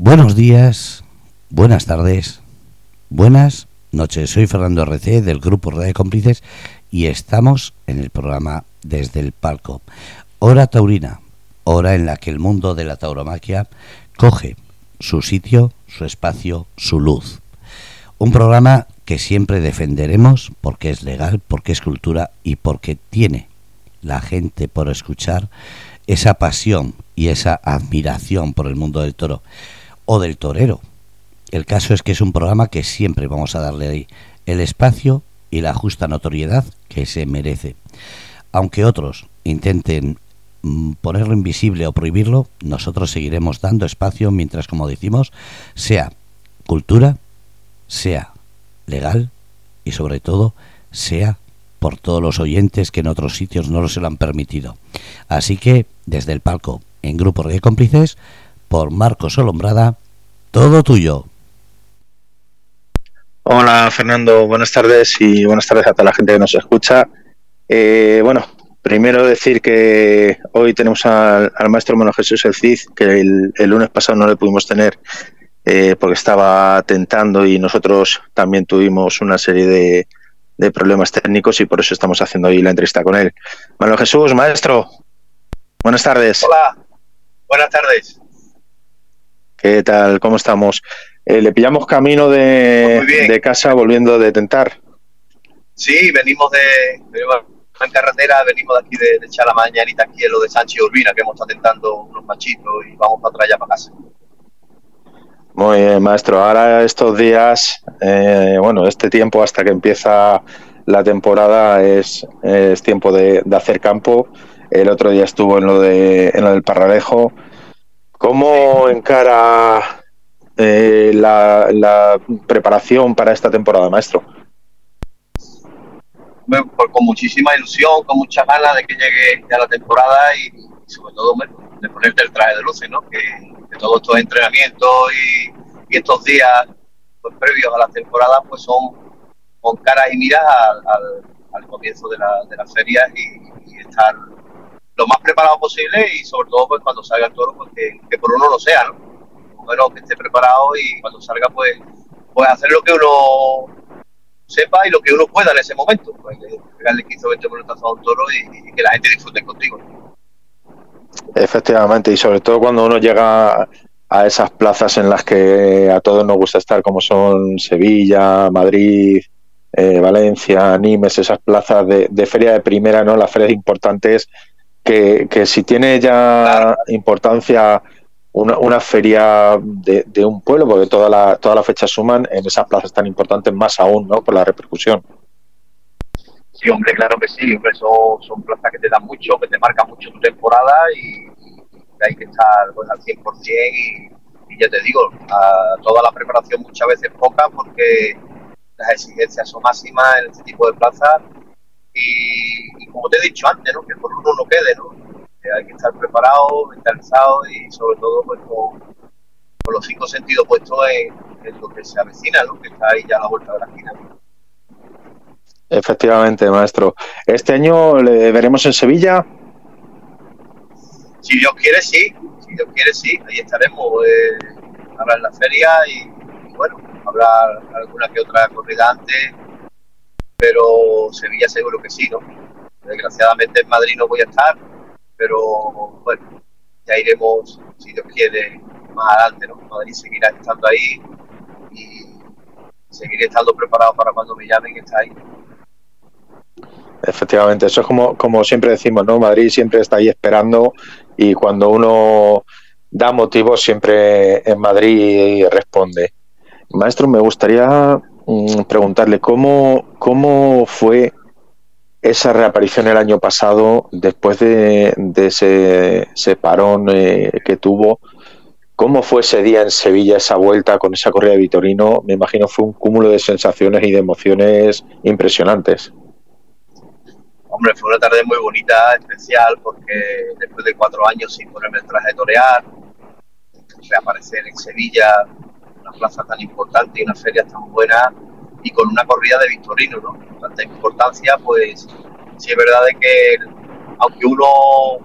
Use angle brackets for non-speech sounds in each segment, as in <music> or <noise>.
Buenos días, buenas tardes, buenas noches. Soy Fernando RC del Grupo de Cómplices y estamos en el programa Desde el Palco. Hora taurina, hora en la que el mundo de la tauromaquia coge su sitio, su espacio, su luz. Un programa que siempre defenderemos porque es legal, porque es cultura y porque tiene la gente por escuchar esa pasión y esa admiración por el mundo del toro o del torero. El caso es que es un programa que siempre vamos a darle ahí el espacio y la justa notoriedad que se merece. Aunque otros intenten mm, ponerlo invisible o prohibirlo, nosotros seguiremos dando espacio mientras, como decimos, sea cultura, sea legal y sobre todo sea por todos los oyentes que en otros sitios no se lo han permitido. Así que, desde el palco, en Grupo de Cómplices, por Marcos Olombrada, todo tuyo. Hola Fernando, buenas tardes y buenas tardes a toda la gente que nos escucha. Eh, bueno, primero decir que hoy tenemos al, maestro Mono Jesús El Cid, que el, lunes pasado no le pudimos tener eh, porque estaba tentando y nosotros también tuvimos una serie de, de problemas técnicos y por eso estamos haciendo hoy la entrevista con él. Manuel Jesús, maestro, buenas tardes. Hola, buenas tardes. ¿Qué tal? ¿Cómo estamos? Eh, le pillamos camino de, casa volviendo de tentar. Sí, venimos de, en carretera, venimos de aquí de, de Chalamaña, aquí en lo de Sánchez Urbina, que hemos estado tentando unos machitos y vamos para atrás ya para casa. Muy bien, maestro. Ahora estos días, eh, bueno, este tiempo hasta que empieza la temporada es, es tiempo de, de, hacer campo. El otro día estuvo en lo, de, en lo del Parradejo ¿Cómo encara eh, la, preparación para esta temporada, maestro? Pues con muchísima ilusión, con muchas ganas de que llegue ya la temporada y, sobre todo de ponerte el traje de luces, ¿no? Que, todos estos entrenamientos y, estos días pues, previos a la temporada pues son con caras y miras al, comienzo de la, de la feria y, y estar lo más preparado posible y sobre todo pues cuando salga el toro pues que, por uno lo sea, ¿no? Bueno, que esté preparado y cuando salga pues, pues hacer lo que uno sepa y lo que uno pueda en ese momento. Pues pegarle 15 o 20 minutos a un toro y, que la gente disfrute contigo. Efectivamente, y sobre todo cuando uno llega a esas plazas en las que a todos nos gusta estar, como son Sevilla, Madrid, eh, Valencia, Nimes, esas plazas de, de, feria de primera, ¿no? Las ferias importantes que, si tiene ya importancia una, una feria de, un pueblo, porque todas las toda la fechas suman en esas plazas tan importantes, más aún, ¿no? Por la repercusión. Sí, hombre, claro que sí, hombre, son, plazas que te dan mucho, que te marcan mucho tu temporada y, hay que estar pues, al 100% y, y ya te digo, toda la preparación muchas veces poca porque las exigencias son máximas en este tipo de plazas y, como te he dicho antes, ¿no? que por uno no quede, ¿no? hay que estar preparado, mentalizado y sobre todo pues, con, los cinco sentidos puestos en, lo que se avecina, ¿no? que está ahí ya a la vuelta de la esquina. Efectivamente, maestro. ¿Este año le veremos en Sevilla? Si Dios quiere, sí. Si Dios quiere, sí. Ahí estaremos eh, ahora en la feria y, y, bueno, habrá alguna que otra corrida antes pero Sevilla seguro que sí, ¿no? Desgraciadamente en Madrid no voy a estar, pero bueno, ya iremos, si Dios quiere, más adelante, ¿no? Madrid seguirá estando ahí y seguiré estando preparado para cuando me llamen está ahí. Efectivamente, eso es como, como siempre decimos, ¿no? Madrid siempre está ahí esperando y cuando uno da motivos siempre en Madrid responde. Maestro, me gustaría preguntarle cómo, cómo fue esa reaparición el año pasado después de, ese, parón eh, que tuvo. ¿Cómo fue ese día en Sevilla, esa vuelta con esa corrida de Vitorino? Me imagino fue un cúmulo de sensaciones y de emociones impresionantes. Hombre, fue una tarde muy bonita, especial, porque después de cuatro años sin ponerme el traje de torear, reaparecer en Sevilla plaza tan importante y una feria tan buena y con una corrida de Victorino, ¿no? Tanta importancia, pues sí es verdad de que aunque uno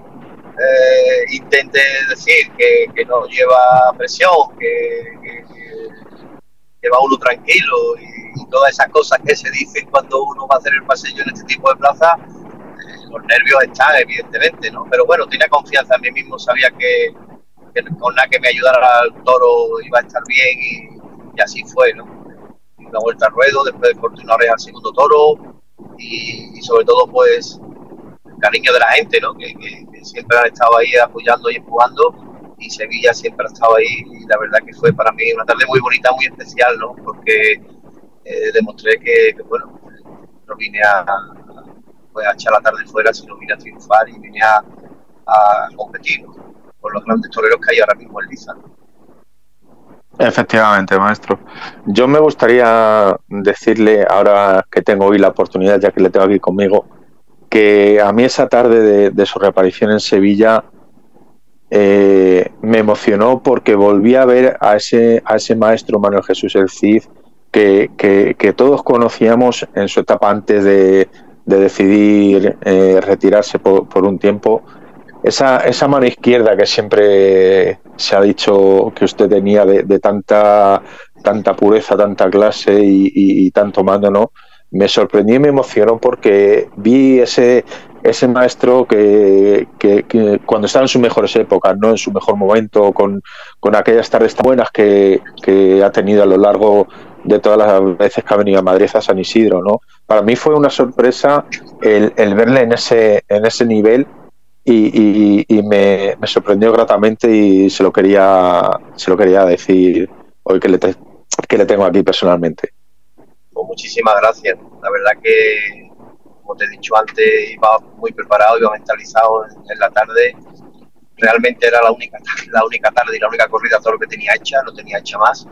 eh, intente decir que, no lleva presión, que, que, va uno tranquilo y, todas esas cosas que se dicen cuando uno va a hacer el paseo en este tipo de plaza, eh, los nervios están, evidentemente, ¿no? Pero bueno, tenía confianza en mí mismo, sabía que, con nada que me ayudara al toro iba a estar bien y, así fue, ¿no? Una vuelta al ruedo, después de continuar al segundo toro y, sobre todo, pues, el cariño de la gente, ¿no? Que, siempre han estado ahí apoyando y empujando y Sevilla siempre ha estado ahí y la verdad que fue para mí una tarde muy bonita, muy especial, ¿no? Porque eh, demostré que, bueno, no vine a, pues, a echar la tarde fuera, sino vine a triunfar y vine a, competir con los grandes toreros que hay ahora mismo en Liza. Efectivamente, maestro. Yo me gustaría decirle, ahora que tengo hoy la oportunidad, ya que le tengo aquí conmigo, que a mí esa tarde de, su reaparición en Sevilla eh, me emocionó porque volví a ver a ese, a ese maestro Manuel Jesús el Cid que, que, todos conocíamos en su etapa antes de, decidir eh, retirarse por, un tiempo. Esa, esa mano izquierda que siempre se ha dicho que usted tenía de, tanta, tanta pureza, tanta clase y, y tanto mando, ¿no? me sorprendí y me emocionó porque vi ese, ese maestro que, cuando estaba en sus mejores épocas, no en su mejor momento, con, aquellas tardes tan buenas que, ha tenido a lo largo de todas las veces que ha venido a Madrid a San Isidro, ¿no? Para mí fue una sorpresa el, verle en ese, en ese nivel y, me, sorprendió gratamente y se lo quería, se lo quería decir hoy que le, que le tengo aquí personalmente. Pues muchísimas gracias. La verdad que, como te he dicho antes, iba muy preparado, iba mentalizado en, la tarde. Realmente era la única, la única tarde y la única corrida todo lo que tenía hecha, no tenía hecha más.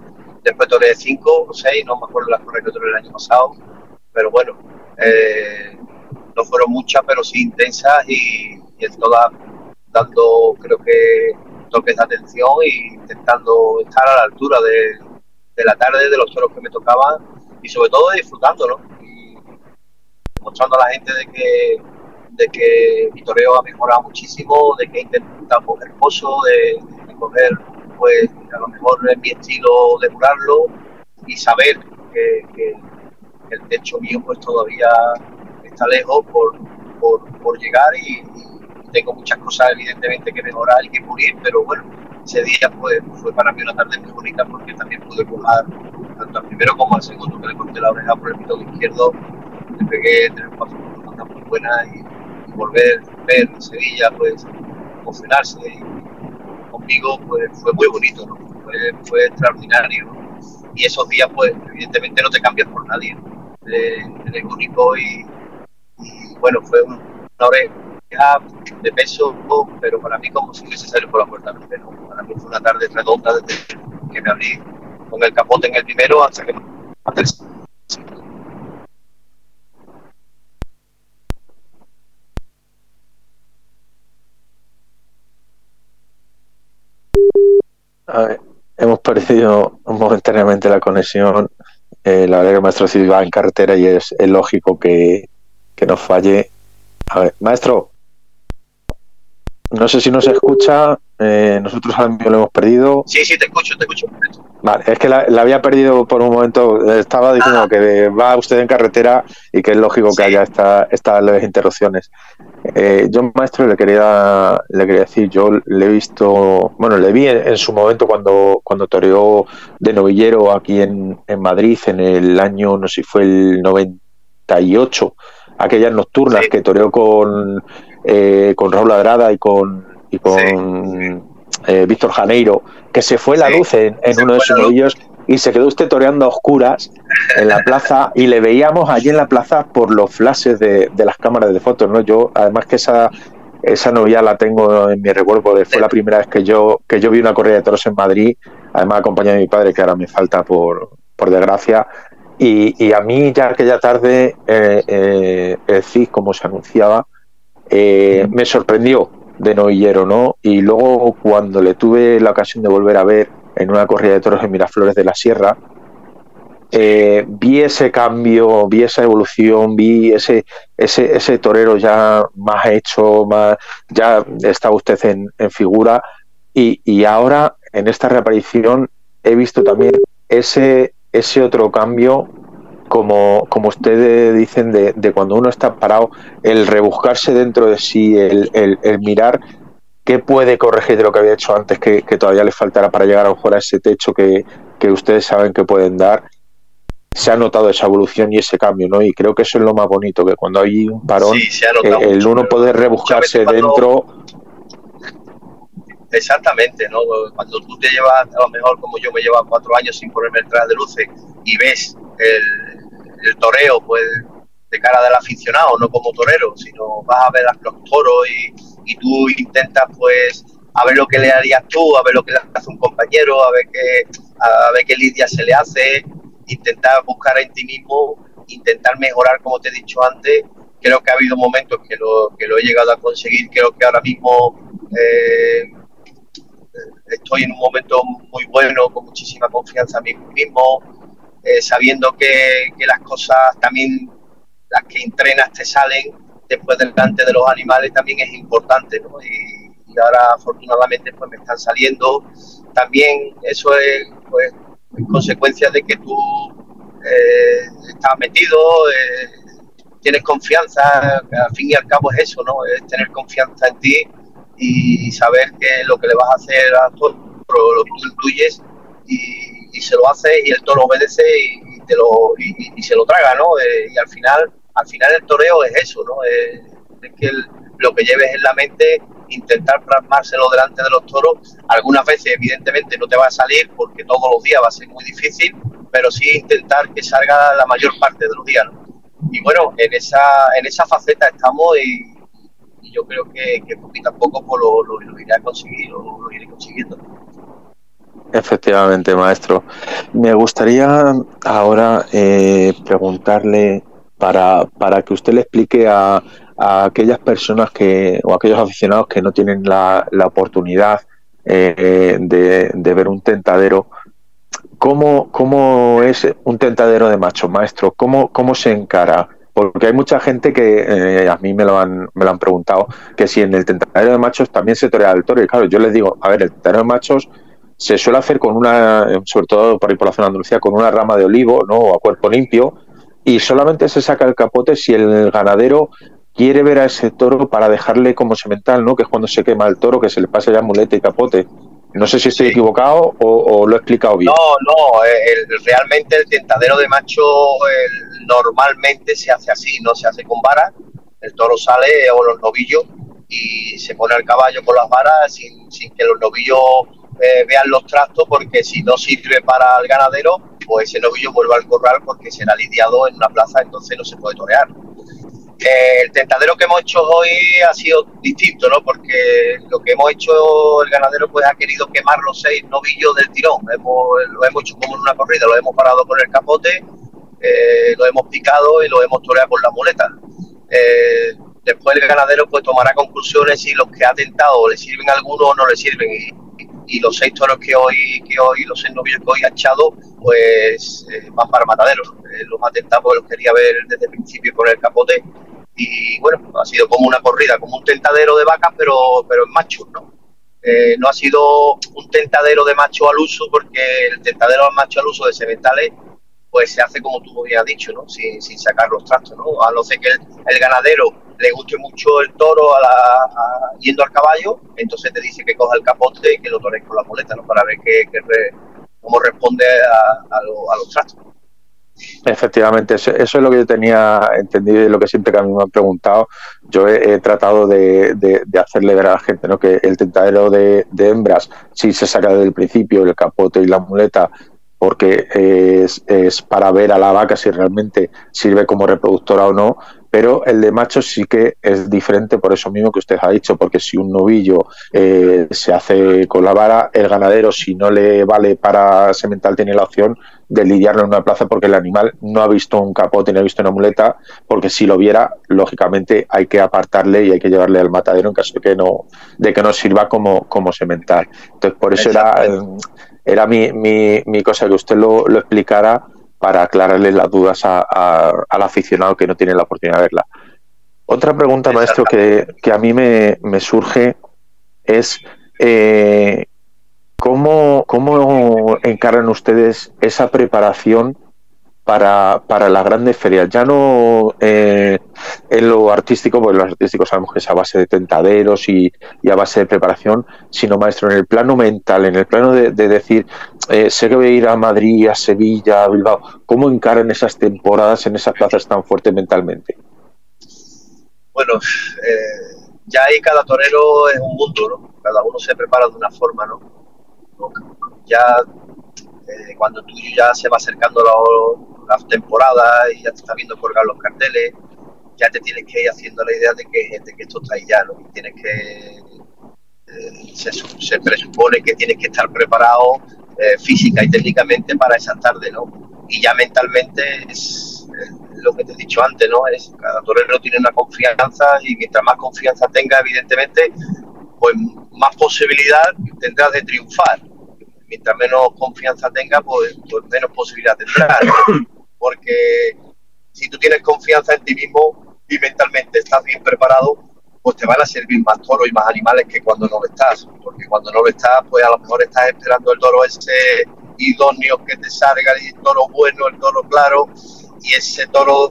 Después de cinco o seis, no me acuerdo las corridas que tuve el año pasado, pero bueno, eh, no fueron muchas, pero sí intensas y, en todas dando, creo que, toques de atención e intentando estar a la altura de, de la tarde, de los toros que me tocaban y sobre todo disfrutándolo y mostrando a la gente de que de que mi toreo ha mejorado muchísimo, de que intenta coger pozo, de, de, coger pues a lo mejor es mi estilo de curarlo y saber que, el techo mío pues todavía está lejos por, por, llegar y, tengo muchas cosas evidentemente que mejorar y que pulir, pero bueno, ese día pues, fue para mí una tarde muy bonita porque también pude jugar tanto al primero como al segundo que le corté la oreja por el pito izquierdo, le pegué tres cuatro muy buenas y, volver a ver en Sevilla, pues emocionarse y conmigo pues fue muy bonito, fue, extraordinario. Y esos días pues evidentemente no te cambias por nadie, eres único y, bueno, fue una oreja de peso, pero para mí como si hubiese salido por la puerta pero Para mí fue una tarde redonda desde que me abrí con el capote en el primero hasta que hemos perdido momentáneamente la conexión. Eh, la verdad que el maestro sí va en carretera y es, lógico que, que nos falle. A ver, maestro, no sé si nos escucha. Eh, nosotros al lo hemos perdido. Sí, sí, te escucho, te escucho. Vale, es que la, había perdido por un momento. Estaba diciendo ah. que va usted en carretera y que es lógico que haya estas esta leves interrupciones. Eh, yo, maestro, le quería, le quería decir, yo le he visto, bueno, le vi en, su momento cuando, cuando toreó de novillero aquí en, en Madrid en el año, no sé si fue el 98, aquellas nocturnas que toreó con, eh, con Raúl Ladrada y con y con eh, Víctor Janeiro, que se fue la luz en, uno de sus novillos y se quedó usted toreando a oscuras en la plaza y le veíamos allí en la plaza por los flashes de, las cámaras de fotos, ¿no? Yo, además que esa esa novia la tengo en mi recuerdo porque fue la primera vez que yo que yo vi una corrida de toros en Madrid, además acompañado de mi padre que ahora me falta por, por desgracia y, a mí ya aquella tarde eh, eh, el CIS como se anunciaba me sorprendió de novillero, ¿no? Y luego cuando le tuve la ocasión de volver a ver en una corrida de toros en Miraflores de la Sierra, eh, vi ese cambio, vi esa evolución, vi ese, ese, ese torero ya más hecho, más, ya estaba usted en, en figura y, y, ahora en esta reaparición he visto también ese, ese otro cambio, como, como ustedes dicen, de, de cuando uno está parado, el rebuscarse dentro de sí, el, el, el mirar qué puede corregir de lo que había hecho antes que, que, todavía le faltará para llegar a lo mejor a ese techo que, que ustedes saben que pueden dar se ha notado esa evolución y ese cambio, ¿no? Y creo que eso es lo más bonito, que cuando hay un parón, sí, eh, el uno puede rebuscarse cuando... dentro. Exactamente, ¿no? Cuando tú te llevas, a lo mejor como yo me llevo cuatro años sin ponerme el traje de luces y ves el, el toreo, pues de cara del aficionado, no como torero, sino vas a ver a los toros y, tú intentas, pues, a ver lo que le harías tú, a ver lo que le hace un compañero, a ver qué, a ver qué lidia se le hace, intentar buscar en ti mismo, intentar mejorar, como te he dicho antes. Creo que ha habido momentos que lo, que lo he llegado a conseguir. Creo que ahora mismo eh, estoy en un momento muy bueno, con muchísima confianza en mí mismo, eh, sabiendo que, que, las cosas también, las que entrenas te salen después delante de los animales, también es importante. ¿no? Y, ahora afortunadamente pues me están saliendo. También eso es pues en consecuencia de que tú eh, estás metido, eh, tienes confianza, al fin y al cabo es eso, ¿no? Es tener confianza en ti y saber que lo que le vas a hacer a toro lo tú incluyes y, y, se lo hace y el toro obedece y, te lo, y, se lo traga, ¿no? Eh, y al final, al final el toreo es eso, ¿no? es que lo que lleves en la mente intentar plasmárselo delante de los toros. Algunas veces, evidentemente, no te va a salir porque todos los días va a ser muy difícil, pero sí intentar que salga la mayor parte de los días. ¿no? Y bueno, en esa, en esa faceta estamos y, yo creo que, que, poquito a poco pues, lo, iré a conseguir, lo, lo iré consiguiendo. Efectivamente, maestro. Me gustaría ahora eh, preguntarle para, para que usted le explique a, a aquellas personas que o aquellos aficionados que no tienen la, la oportunidad eh, de, de, ver un tentadero. ¿Cómo, ¿Cómo, es un tentadero de macho, maestro? ¿Cómo, cómo se encara? Porque hay mucha gente que eh, a mí me lo, han, me lo han preguntado, que si en el tentadero de machos también se torea el toro. Y claro, yo les digo, a ver, el tentadero de machos se suele hacer con una, sobre todo por ahí por la zona de Andalucía, con una rama de olivo, ¿no? O a cuerpo limpio, y solamente se saca el capote si el ganadero quiere ver a ese toro para dejarle como semental, ¿no? Que es cuando se quema el toro, que se le pasa ya muleta y capote. No sé si estoy sí. equivocado o, o, lo he explicado bien. No, no, el, realmente el tentadero de macho el, normalmente se hace así, no se hace con varas. El toro sale o los novillos y se pone al caballo con las varas sin, sin que los novillos vean los trastos, porque si no sirve para el ganadero, pues ese novillo vuelve al corral porque será lidiado en una plaza, entonces no se puede torear. El tentadero que hemos hecho hoy ha sido distinto, ¿no? Porque lo que hemos hecho el ganadero pues ha querido quemar los seis novillos del tirón. Lo hemos hecho como en una corrida, lo hemos parado con el capote, eh, lo hemos picado y lo hemos toreado con la muleta. Eh, después el ganadero pues tomará conclusiones si los que ha tentado le sirven a alguno o no le sirven. Y, los seis toros que hoy, que hoy, los seis novillos que hoy ha echado, pues eh, van para matadero. Eh, los ha tentado porque los quería ver desde el principio con el capote y bueno, ha sido como una corrida, como un tentadero de vacas, pero, pero en machos, ¿no? Eh, no ha sido un tentadero de macho al uso, porque el tentadero al macho al uso de sementales, pues se hace como tú habías dicho, ¿no? Sin, sin sacar los trastos, ¿no? A no ser que el, el ganadero le guste mucho el toro a la, yendo al caballo, entonces te dice que coja el capote y que lo torees con la muleta, ¿no? Para ver que re, cómo responde a, a, lo, a los trastos. Efectivamente, eso, es lo que yo tenía entendido y lo que siempre que a mí me han preguntado. Yo he, tratado de, hacerle ver a la gente ¿no? que el tentadero de, hembras, si se saca desde el principio el capote y la muleta, porque es, para ver a la vaca si realmente sirve como reproductora o no, pero el de machos sí que es diferente por eso mismo que usted ha dicho, porque si un novillo eh, se hace con la vara, el ganadero si no le vale para semental tiene la opción de lidiarlo en una plaza porque el animal no ha visto un capote ni ha visto una muleta, porque si lo viera, lógicamente hay que apartarle y hay que llevarle al matadero en caso de que no, de que no sirva como, como semental. Entonces por eso era, era mi, mi, mi cosa que usted lo, lo explicara para aclararle las dudas al aficionado que no tiene la oportunidad de verla. Otra pregunta, maestro, que, a mí me, surge es eh, ¿cómo, ¿cómo encaran ustedes esa preparación para, para las grandes ferias, ya no eh, en lo artístico, porque los artísticos sabemos que es a base de tentaderos y, a base de preparación, sino maestro, en el plano mental, en el plano de, decir, eh, sé que voy a ir a Madrid, a Sevilla, a Bilbao, ¿cómo encaran esas temporadas en esas plazas tan fuertes mentalmente? Bueno, eh, ya ahí cada torero es un mundo, ¿no? Cada uno se prepara de una forma, ¿no? Ya cuando tú ya se va acercando las temporadas y ya te está viendo colgar los carteles, ya te tienes que ir haciendo la idea de que, que esto está ahí ya, ¿no? tienes que. Eh, se, presupone que tienes que estar preparado eh, física y técnicamente para esa tarde, ¿no? Y ya mentalmente es lo que te he dicho antes, ¿no? Es cada torero tiene una confianza y mientras más confianza tenga, evidentemente, pues más posibilidad tendrás de triunfar mientras menos confianza tenga, pues, pues, menos posibilidad tendrá. <coughs> Porque si tú tienes confianza en ti mismo y mentalmente estás bien preparado, pues te van a servir más toros y más animales que cuando no lo estás. Porque cuando no lo estás, pues a lo mejor estás esperando el toro ese idóneo que te salga, el toro bueno, el toro claro, y ese toro,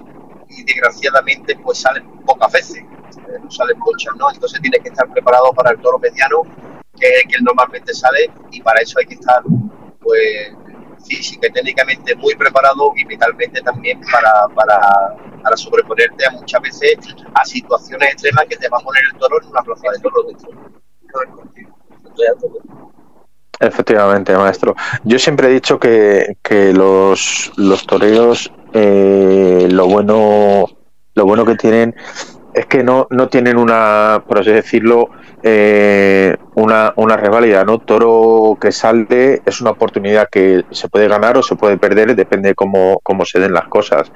y desgraciadamente, pues sale pocas veces, eh, no salen muchas, ¿no? Entonces tienes que estar preparado para el toro mediano que es el que normalmente sale y para eso hay que estar pues física y técnicamente muy preparado y mentalmente también para, para, sobreponerte a muchas veces a situaciones extremas que te va a poner el toro en una plaza de toro. Efectivamente, maestro. Yo siempre he dicho que, que los, los toreros eh, lo bueno lo bueno que tienen es que no, no tienen una, por así decirlo, eh, una, una rivalidad, ¿no? Toro que salde es una oportunidad que se puede ganar o se puede perder, depende cómo, cómo se den las cosas.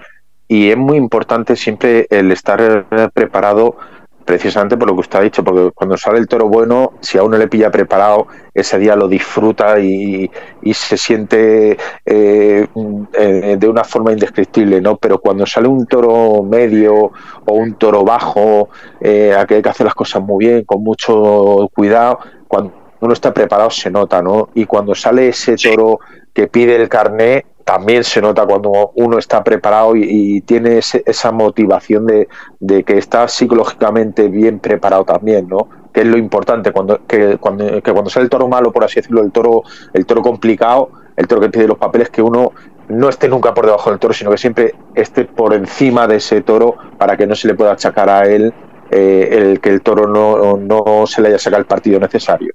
Y es muy importante siempre el estar preparado precisamente por lo que usted ha dicho, porque cuando sale el toro bueno, si a uno le pilla preparado, ese día lo disfruta y, se siente eh, eh, de una forma indescriptible, ¿no? Pero cuando sale un toro medio o un toro bajo, eh, aquí hay que hacer las cosas muy bien, con mucho cuidado, cuando uno está preparado se nota, ¿no? Y cuando sale ese toro que pide el carné, también se nota cuando uno está preparado y, tiene esa motivación de, que está psicológicamente bien preparado también, ¿no? Que es lo importante, cuando, que, cuando, que cuando sale el toro malo, por así decirlo, el toro, el toro complicado, el toro que pide los papeles, que uno no esté nunca por debajo del toro, sino que siempre esté por encima de ese toro para que no se le pueda achacar a él eh, el que el toro no, no se le haya sacado el partido necesario.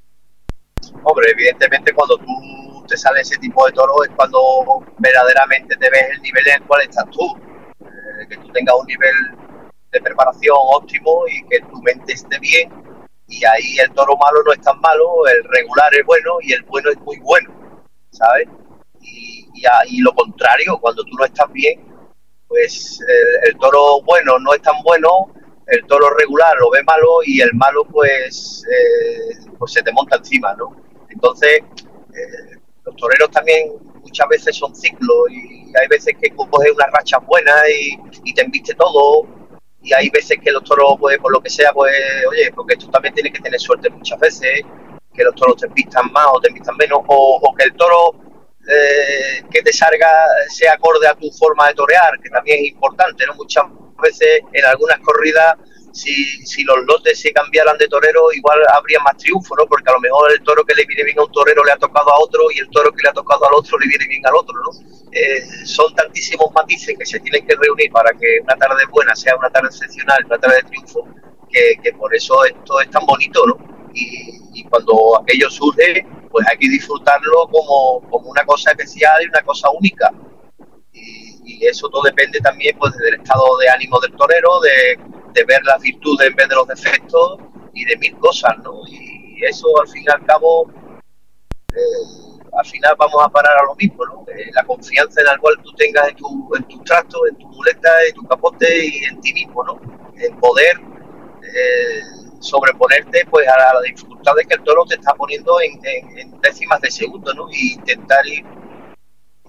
Hombre, evidentemente cuando tú te sale ese tipo de toro es cuando verdaderamente te ves el nivel en el cual estás tú. Eh, que tú tengas un nivel de preparación óptimo y que tu mente esté bien. Y ahí el toro malo no es tan malo, el regular es bueno y el bueno es muy bueno, ¿sabes? Y, y, lo contrario, cuando tú no estás bien, pues el, toro bueno no es tan bueno, el toro regular lo ve malo y el malo pues, eh, pues se te monta encima, ¿no? Entonces, eh, los toreros también muchas veces son ciclos y hay veces que coges una racha buena y, te enviste todo y hay veces que los toros, pues por lo que sea, pues oye, porque tú también tienes que tener suerte muchas veces, que los toros te envistan más o te envistan menos, o, que el toro eh, que te salga sea acorde a tu forma de torear, que también es importante, ¿no? Muchas veces en algunas corridas si, si los lotes se cambiaran de torero, igual habría más triunfo, ¿no? Porque a lo mejor el toro que le viene bien a un torero le ha tocado a otro y el toro que le ha tocado al otro le viene bien al otro, ¿no? Eh, son tantísimos matices que se tienen que reunir para que una tarde buena sea una tarde excepcional, una tarde de triunfo, que, que por eso esto es tan bonito, ¿no? Y, cuando aquello surge, pues hay que disfrutarlo como, como una cosa especial y una cosa única. Y, y, eso todo depende también pues del estado de ánimo del torero, de, de ver las virtudes en vez de los defectos y de mil cosas, ¿no? Y eso al fin y al cabo, eh, al final vamos a parar a lo mismo, ¿no? Eh, la confianza en la cual tú tengas en tu, en tu trato, en tu muleta, en tu capote y en ti mismo, ¿no? En poder eh, sobreponerte pues a las dificultades que el toro te está poniendo en, décimas de segundo, ¿no? Y intentar ir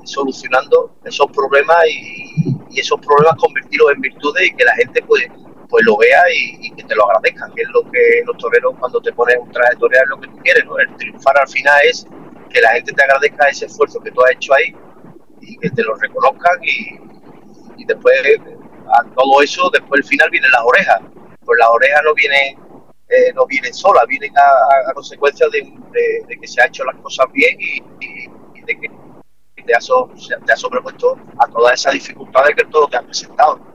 solucionando esos problemas y, esos problemas convertirlos en virtudes y que la gente pues, pues lo vea y, que te lo agradezcan, que es lo que los toreros cuando te pones un traje torear es lo que tú quieres, ¿no? El triunfar al final es que la gente te agradezca ese esfuerzo que tú has hecho ahí y que te lo reconozcan y, después a todo eso, después al final vienen las orejas, pues las orejas no vienen eh, no vienen solas, vienen a, consecuencia de, que se ha hecho las cosas bien y, de que te has, te sobrepuesto a todas esas dificultades que todo te ha presentado.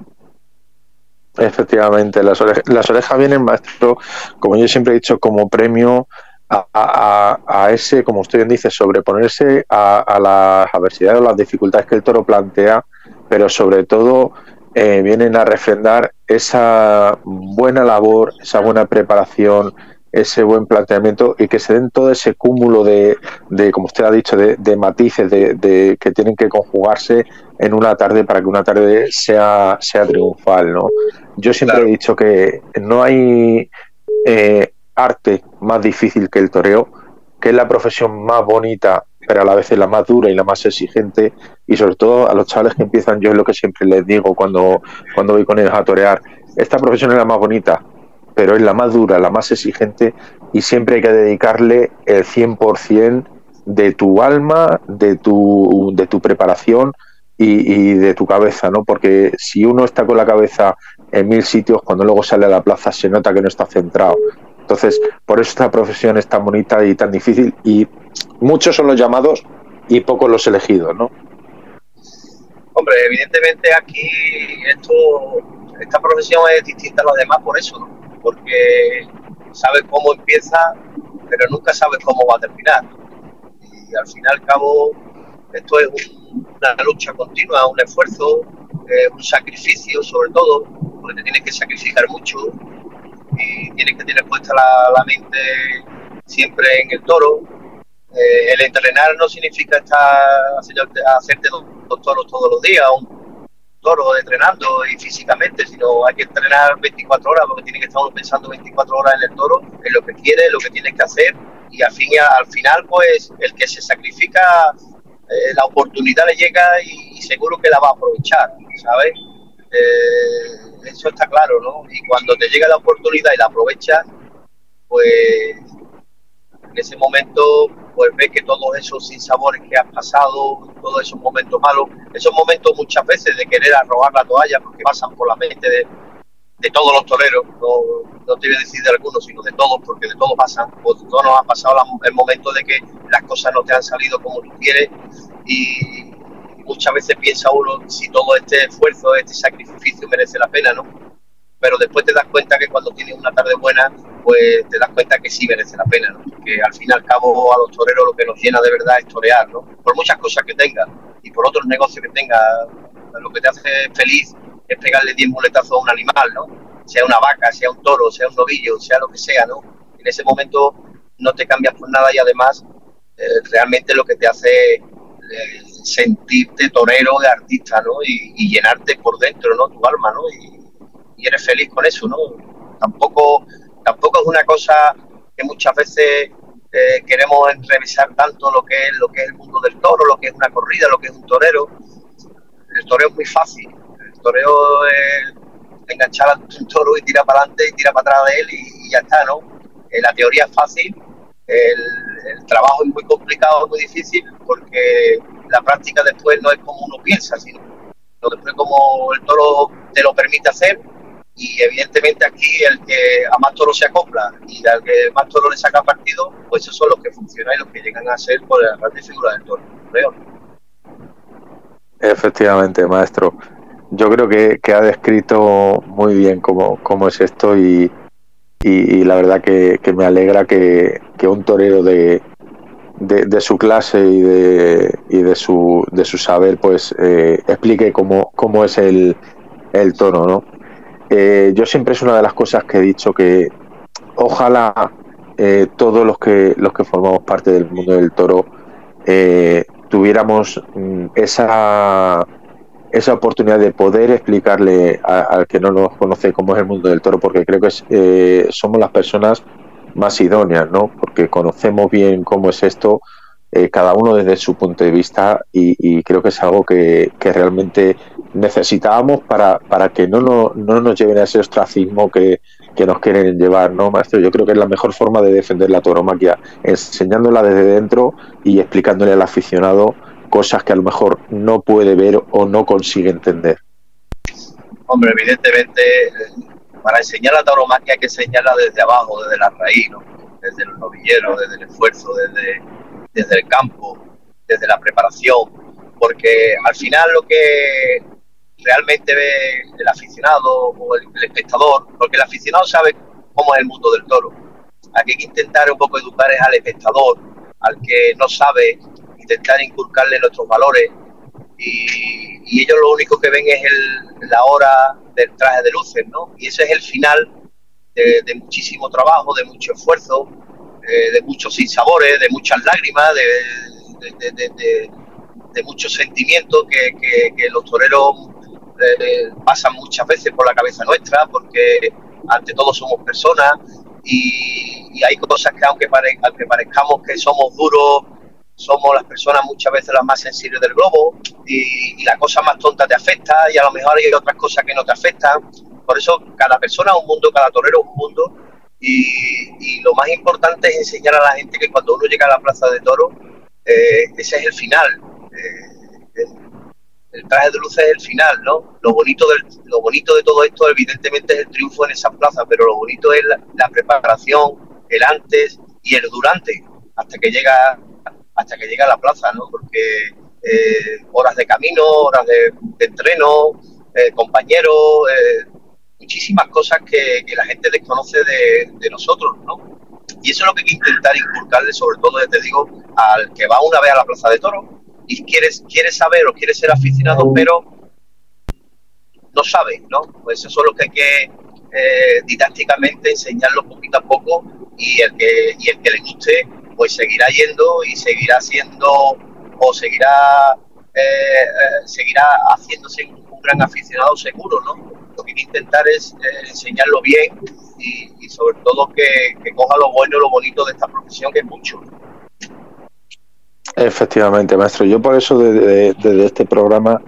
Efectivamente, las, las orejas vienen, maestro, como yo siempre he dicho, como premio a, ese, como usted bien dice, sobreponerse a, las adversidades o las dificultades que el toro plantea, pero sobre todo eh, vienen a refrendar esa buena labor, esa buena preparación, ese buen planteamiento y que se den todo ese cúmulo de, de como usted ha dicho, de, matices de, que tienen que conjugarse en una tarde para que una tarde sea, sea triunfal. ¿no? Yo siempre he dicho que no hay eh, arte más difícil que el toreo, que es la profesión más bonita, pero a la vez es la más dura y la más exigente, y sobre todo a los chavales que empiezan, yo es lo que siempre les digo cuando, cuando voy con ellos a torear, esta profesión es la más bonita, pero es la más dura, la más exigente, y siempre hay que dedicarle el 100% de tu alma, de tu, de tu preparación y, de tu cabeza, ¿no? Porque si uno está con la cabeza en mil sitios, cuando luego sale a la plaza se nota que no está centrado. Entonces, por eso esta profesión es tan bonita y tan difícil y muchos son los llamados y pocos los elegidos, ¿no? Hombre, evidentemente aquí esto, esta profesión es distinta a las demás por eso, ¿no? Porque sabes cómo empieza, pero nunca sabes cómo va a terminar. Y al fin y al cabo, esto es una lucha continua, un esfuerzo, un sacrificio sobre todo, porque te tienes que sacrificar mucho, y tienes que tener puesta la, mente siempre en el toro. Eh, el entrenar no significa estar hacerte dos, toros todos los días, toro entrenando y físicamente, sino hay que entrenar 24 horas porque tiene que estar pensando 24 horas en el toro, en lo que quiere, lo que tienes que hacer y al, fin, al final pues el que se sacrifica eh, la oportunidad le llega y, seguro que la va a aprovechar, ¿sabes? Eh, eso está claro, ¿no? Y cuando te llega la oportunidad y la aprovechas, pues en ese momento pues ves que todos esos sinsabores que has pasado, todos esos momentos malos, esos momentos muchas veces de querer arrojar la toalla porque pasan por la mente de, todos los toreros, no, no te voy a decir de algunos, sino de todos, porque de todos pasan, pues todos nos ha pasado el momento de que las cosas no te han salido como tú quieres y, muchas veces piensa uno si todo este esfuerzo, este sacrificio merece la pena, ¿no? Pero después te das cuenta que cuando tienes una tarde buena, pues te das cuenta que sí merece la pena, ¿no? Al fin y al cabo a los toreros lo que nos llena de verdad es torear, ¿no? Por muchas cosas que tenga y por otros negocios que tenga, lo que te hace feliz es pegarle 10 muletazos a un animal, ¿no? Sea una vaca, sea un toro, sea un novillo, sea lo que sea, ¿no? En ese momento no te cambias por nada y además eh, realmente lo que te hace sentirte torero de artista, ¿no? Y, llenarte por dentro, ¿no? Tu alma, ¿no? Eres feliz con eso, ¿no? Tampoco, tampoco es una cosa que muchas veces eh, queremos revisar tanto lo que es lo que es el mundo del toro, lo que es una corrida, lo que es un torero. El toreo es muy fácil. El toreo es enganchar a un <laughs> toro y tirar para adelante y tirar para atrás de él y, ya está, ¿no? Eh, la teoría es fácil, el, trabajo es muy complicado, muy difícil, porque la práctica después no es como uno piensa, sino después como el toro te lo permite hacer. Y evidentemente aquí el que a más toro se acopla y al que más toro le saca partido, pues esos son los que funcionan y los que llegan a ser por la parte figura del toro. Efectivamente, maestro. Yo creo que, ha descrito muy bien cómo, cómo es esto y, y, la verdad que, me alegra que, un torero de, de, su clase y de, y de, su, de su saber pues eh, explique cómo, cómo es el, el tono. ¿no? Eh, yo siempre es una de las cosas que he dicho que ojalá eh, todos los que, los que formamos parte del mundo del toro tuviéramos mm, esa esa oportunidad de poder explicarle al que no nos conoce cómo es el mundo del toro, porque creo que eh, somos las personas más idóneas, ¿no? Porque conocemos bien cómo es esto, eh, cada uno desde su punto de vista y, creo que es algo que, realmente necesitábamos para, para que no, no, no, nos lleven a ese ostracismo que, que, nos quieren llevar, ¿no, maestro? Yo creo que es la mejor forma de defender la tauromaquia, enseñándola desde dentro y explicándole al aficionado cosas que a lo mejor no puede ver o no consigue entender. Hombre, evidentemente, para enseñar la tauromaquia hay que enseñarla desde abajo, desde la raíz, desde los novilleros, desde el esfuerzo, desde, desde el campo, desde la preparación, porque al final lo que realmente ve el aficionado o el, espectador, porque el aficionado sabe cómo es el mundo del toro. Aquí hay que intentar un poco educar al espectador, al que no sabe, intentar inculcarle nuestros valores y, ellos lo único que ven es el, la hora del traje de luces, ¿no? Y ese es el final de, de muchísimo trabajo, de mucho esfuerzo, eh, de muchos sinsabores, de muchas lágrimas, de, de muchos sentimientos que, que, los toreros pasan muchas veces por la cabeza nuestra, porque ante todo somos personas y, hay cosas que aunque, pare, parezcamos que somos duros, somos las personas muchas veces las más sensibles del globo y, y, la cosa más tonta te afecta y a lo mejor hay otras cosas que no te afectan. Por eso cada persona es un mundo, cada torero es un mundo y, lo más importante es enseñar a la gente que cuando uno llega a la plaza de toro, eh, ese es el final. Eh, el, traje de luz es el final, ¿no? Lo bonito, del, lo bonito de todo esto, evidentemente, es el triunfo en esa plaza, pero lo bonito es la, preparación, el antes y el durante, hasta que llega, hasta que llega a la plaza, ¿no? Porque eh, horas de camino, horas de, de entreno, compañeros, muchísimas cosas que, la gente desconoce de, nosotros, ¿no? Y eso es lo que hay que intentar inculcarle, sobre todo, te digo, al que va una vez a la Plaza de Toro y quiere, quiere saber o quiere ser aficionado, pero no sabe, ¿no? Pues eso es lo que hay que eh, didácticamente enseñarlo poquito a poco y el que, y el que le guste, pues seguirá yendo y seguirá siendo o seguirá, eh, eh, seguirá haciéndose un, gran aficionado seguro, ¿no? lo que hay que intentar es enseñarlo bien y, sobre todo que, coja lo bueno y lo bonito de esta profesión, que es mucho. Efectivamente, maestro. Yo por eso desde, este programa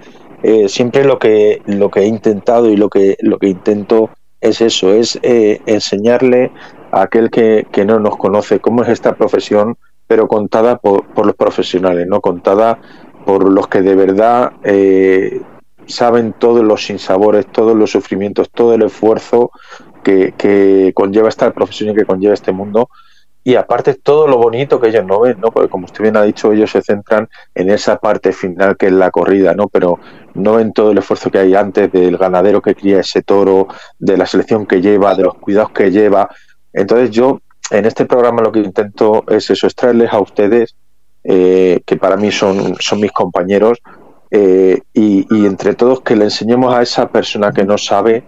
eh, siempre lo que lo que he intentado y lo que lo que intento es eso, es eh, enseñarle a aquel que, que, no nos conoce cómo es esta profesión, pero contada por, los profesionales, no contada por los que de verdad eh, saben todos los sinsabores, todos los sufrimientos, todo el esfuerzo que, conlleva esta profesión y que conlleva este mundo. Y aparte todo lo bonito que ellos no ven, ¿no? Porque como usted bien ha dicho, ellos se centran en esa parte final que es la corrida, ¿no? Pero no ven todo el esfuerzo que hay antes del ganadero que cría ese toro, de la selección que lleva, de los cuidados que lleva. Entonces yo en este programa lo que intento es eso, extraerles a ustedes, eh, que para mí son, son mis compañeros, eh, y, entre todos que le enseñemos a esa persona que no sabe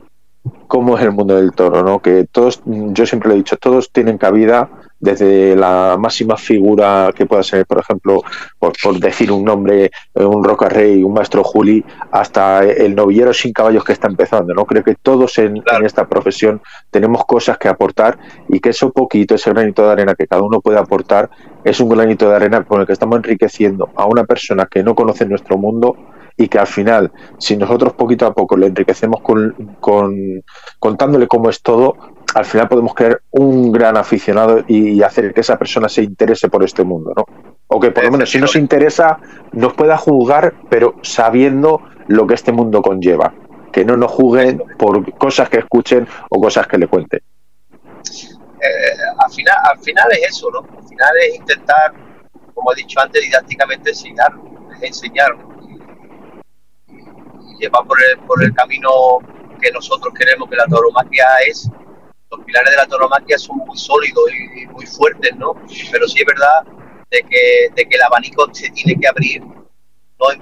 cómo es el mundo del toro, ¿no? Que todos, yo siempre lo he dicho, todos tienen cabida desde la máxima figura que pueda ser, por ejemplo, por, decir un nombre, eh, un Roca Rey, un Maestro Juli, hasta el novillero sin caballos que está empezando, ¿no? Creo que todos en, en, esta profesión tenemos cosas que aportar y que eso poquito, ese granito de arena que cada uno puede aportar, es un granito de arena con el que estamos enriqueciendo a una persona que no conoce nuestro mundo y que al final, si nosotros poquito a poco le enriquecemos con, contándole cómo es todo, al final podemos crear un gran aficionado y, hacer que esa persona se interese por este mundo, ¿no? O que por lo menos si no se interesa, nos pueda juzgar, pero sabiendo lo que este mundo conlleva. Que no nos juzguen por cosas que escuchen o cosas que le cuenten. Eh, al, final, al final es eso, ¿no? Al final es intentar, como he dicho antes, didácticamente enseñar, enseñar llevar por el, por el camino que nosotros queremos que la tauromaquia es. Los pilares de la tauromaquia son muy sólidos y, muy fuertes, ¿no? Pero sí es verdad de que, de que el abanico se tiene que abrir, no en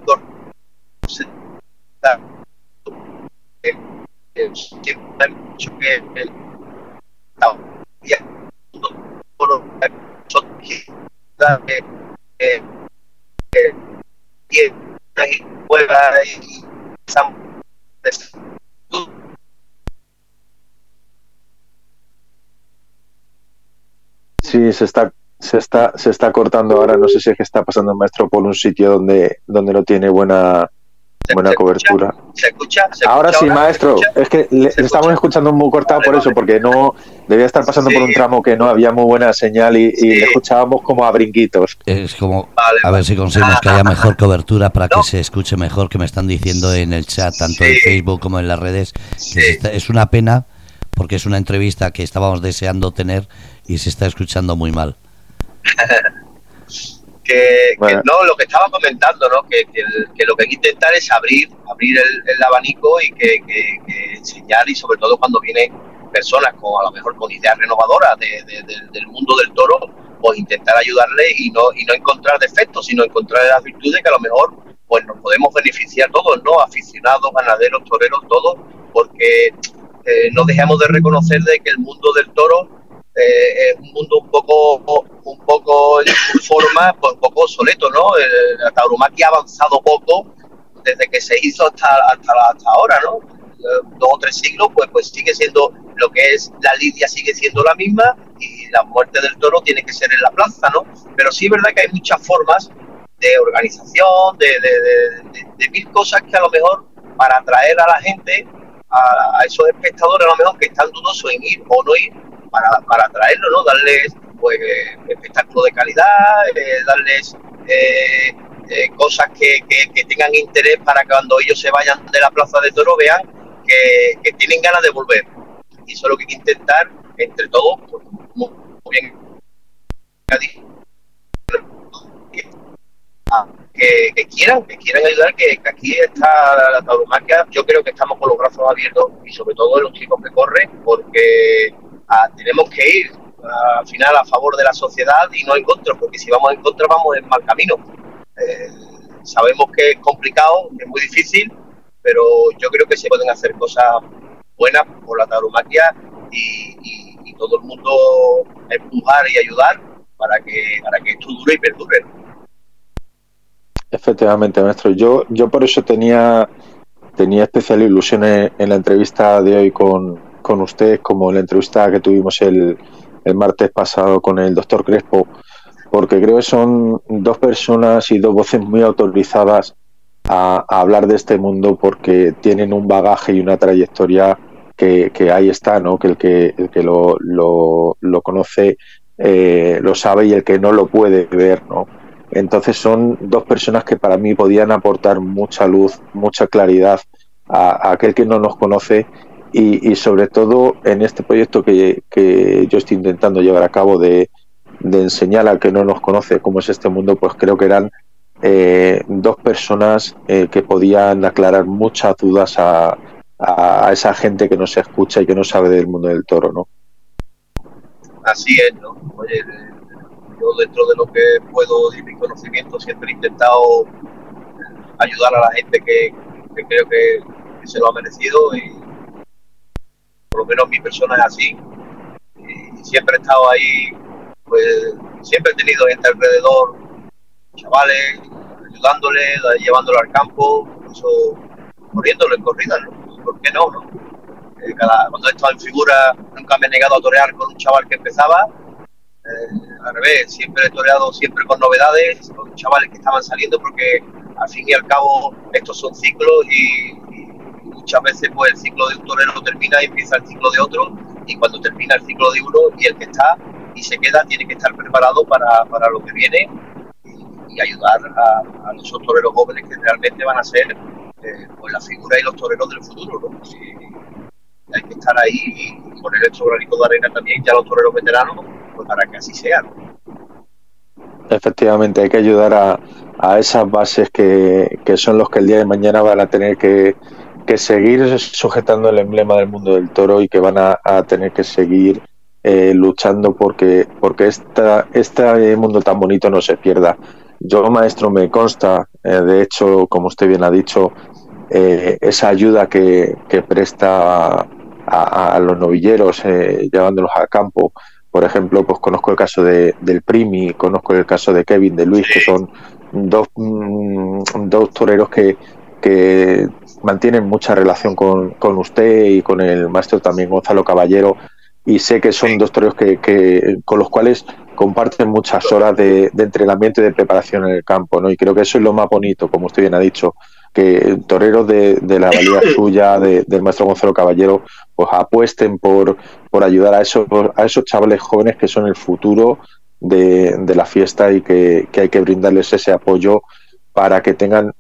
siempre hay mucho que y Sí, se está, se está, se está cortando ahora, no sé si es que está pasando el maestro por un sitio donde, donde no tiene buena, buena cobertura. ¿Se escucha? ahora sí, maestro. Es que le, estamos escuchando muy cortado por eso, porque no debía estar pasando por un tramo que no había muy buena señal y, le escuchábamos como a brinquitos. Es como a ver si conseguimos que haya mejor cobertura para que se escuche mejor, que me están diciendo en el chat, tanto en Facebook como en las redes, que es una pena porque es una entrevista que estábamos deseando tener y se está escuchando muy mal. <laughs> que, no, lo que estaba comentando, ¿no? Que, lo que hay que intentar es abrir, abrir el, abanico y que, enseñar y sobre todo cuando vienen personas con a lo mejor con ideas renovadoras del mundo del toro, pues intentar ayudarle y no, y no encontrar defectos, sino encontrar las virtudes que a lo mejor pues nos podemos beneficiar todos, ¿no? Aficionados, ganaderos, toreros, todos, porque eh, no dejemos de reconocer de que el mundo del toro eh, es un mundo un poco, un poco en su forma, pues, un poco obsoleto, ¿no? la tauromaquia ha avanzado poco desde que se hizo hasta, hasta, hasta ahora, ¿no? Eh, dos o tres siglos, pues, pues sigue siendo lo que es la lidia, sigue siendo la misma y la muerte del toro tiene que ser en la plaza, ¿no? Pero sí es verdad que hay muchas formas de organización, de, de, de mil cosas que a lo mejor para atraer a la gente, a, a, esos espectadores a lo mejor que están dudosos en ir o no ir, para, para traerlo, ¿no? Darles pues espectáculo de calidad, eh, darles eh, eh, cosas que, que, tengan interés para que cuando ellos se vayan de la plaza de toro vean que, que tienen ganas de volver. Y eso es lo que hay que intentar entre todos, pues, muy, bien que, quieran, que quieran ayudar, que, aquí está la tauromaquia, yo creo que estamos con los brazos abiertos y sobre todo los chicos que corren, porque tenemos que ir al final a favor de la sociedad y no en contra, porque si vamos en contra vamos en mal camino. Eh, sabemos que es complicado, es muy difícil, pero yo creo que se pueden hacer cosas buenas por la tauromaquia y, y, todo el mundo empujar y ayudar para que, para que esto dure y perdure. Efectivamente, maestro. Yo, yo por eso tenía, tenía especial ilusión en la entrevista de hoy con, con usted, como la entrevista que tuvimos el, el martes pasado con el doctor Crespo, porque creo que son dos personas y dos voces muy autorizadas a, hablar de este mundo porque tienen un bagaje y una trayectoria que, que ahí está, ¿no? que el que, el que lo, lo, lo conoce eh, lo sabe y el que no lo puede ver. ¿no? Entonces son dos personas que para mí podían aportar mucha luz, mucha claridad a aquel que no nos conoce y, sobre todo en este proyecto que, yo estoy intentando llevar a cabo de, enseñar al que no nos conoce cómo es este mundo, pues creo que eran eh, dos personas eh, que podían aclarar muchas dudas a, a, esa gente que no se escucha y que no sabe del mundo del toro, ¿no? Así es, ¿no? Oye, yo dentro de lo que puedo y mi conocimiento siempre he intentado ayudar a la gente que, creo que, que se lo ha merecido y, por lo menos mi persona es así. Y siempre he estado ahí, pues siempre he tenido gente alrededor, chavales, ayudándole, llevándolo al campo, incluso corriéndolo en corrida, ¿no? ¿Por qué no? no? Eh, cuando he estado en figura, nunca me he negado a torear con un chaval que empezaba. Eh, al revés, siempre he toreado siempre con novedades, con chavales que estaban saliendo, porque al fin y al cabo estos son ciclos y, muchas veces pues el ciclo de un torero termina y empieza el ciclo de otro y cuando termina el ciclo de uno y el que está y se queda tiene que estar preparado para, para lo que viene y, ayudar a, a, esos toreros jóvenes que realmente van a ser eh, pues la figura y los toreros del futuro. ¿no? hay que estar ahí y poner el granico de arena también ya los toreros veteranos pues para que así sea. Efectivamente, hay que ayudar a, a esas bases que, que, son los que el día de mañana van a tener que, que seguir sujetando el emblema del mundo del toro y que van a, tener que seguir eh, luchando porque, porque esta, este mundo tan bonito no se pierda. Yo, maestro, me consta, eh, de hecho, como usted bien ha dicho, eh, esa ayuda que, presta a, los novilleros llevándolos al campo. Por ejemplo, pues conozco el caso de, del Primi, conozco el caso de Kevin, de Luis, que son dos, mm, dos toreros que, que mantienen mucha relación con, con, usted y con el maestro también Gonzalo Caballero y sé que son dos toreros que, con los cuales comparten muchas horas de, entrenamiento y de preparación en el campo, ¿no? Y creo que eso es lo más bonito, como usted bien ha dicho, que toreros de, la valía <coughs> suya, del maestro Gonzalo Caballero, pues apuesten por, por ayudar a esos, a esos chavales jóvenes que son el futuro de, la fiesta y que, que hay que brindarles ese apoyo para que tengan,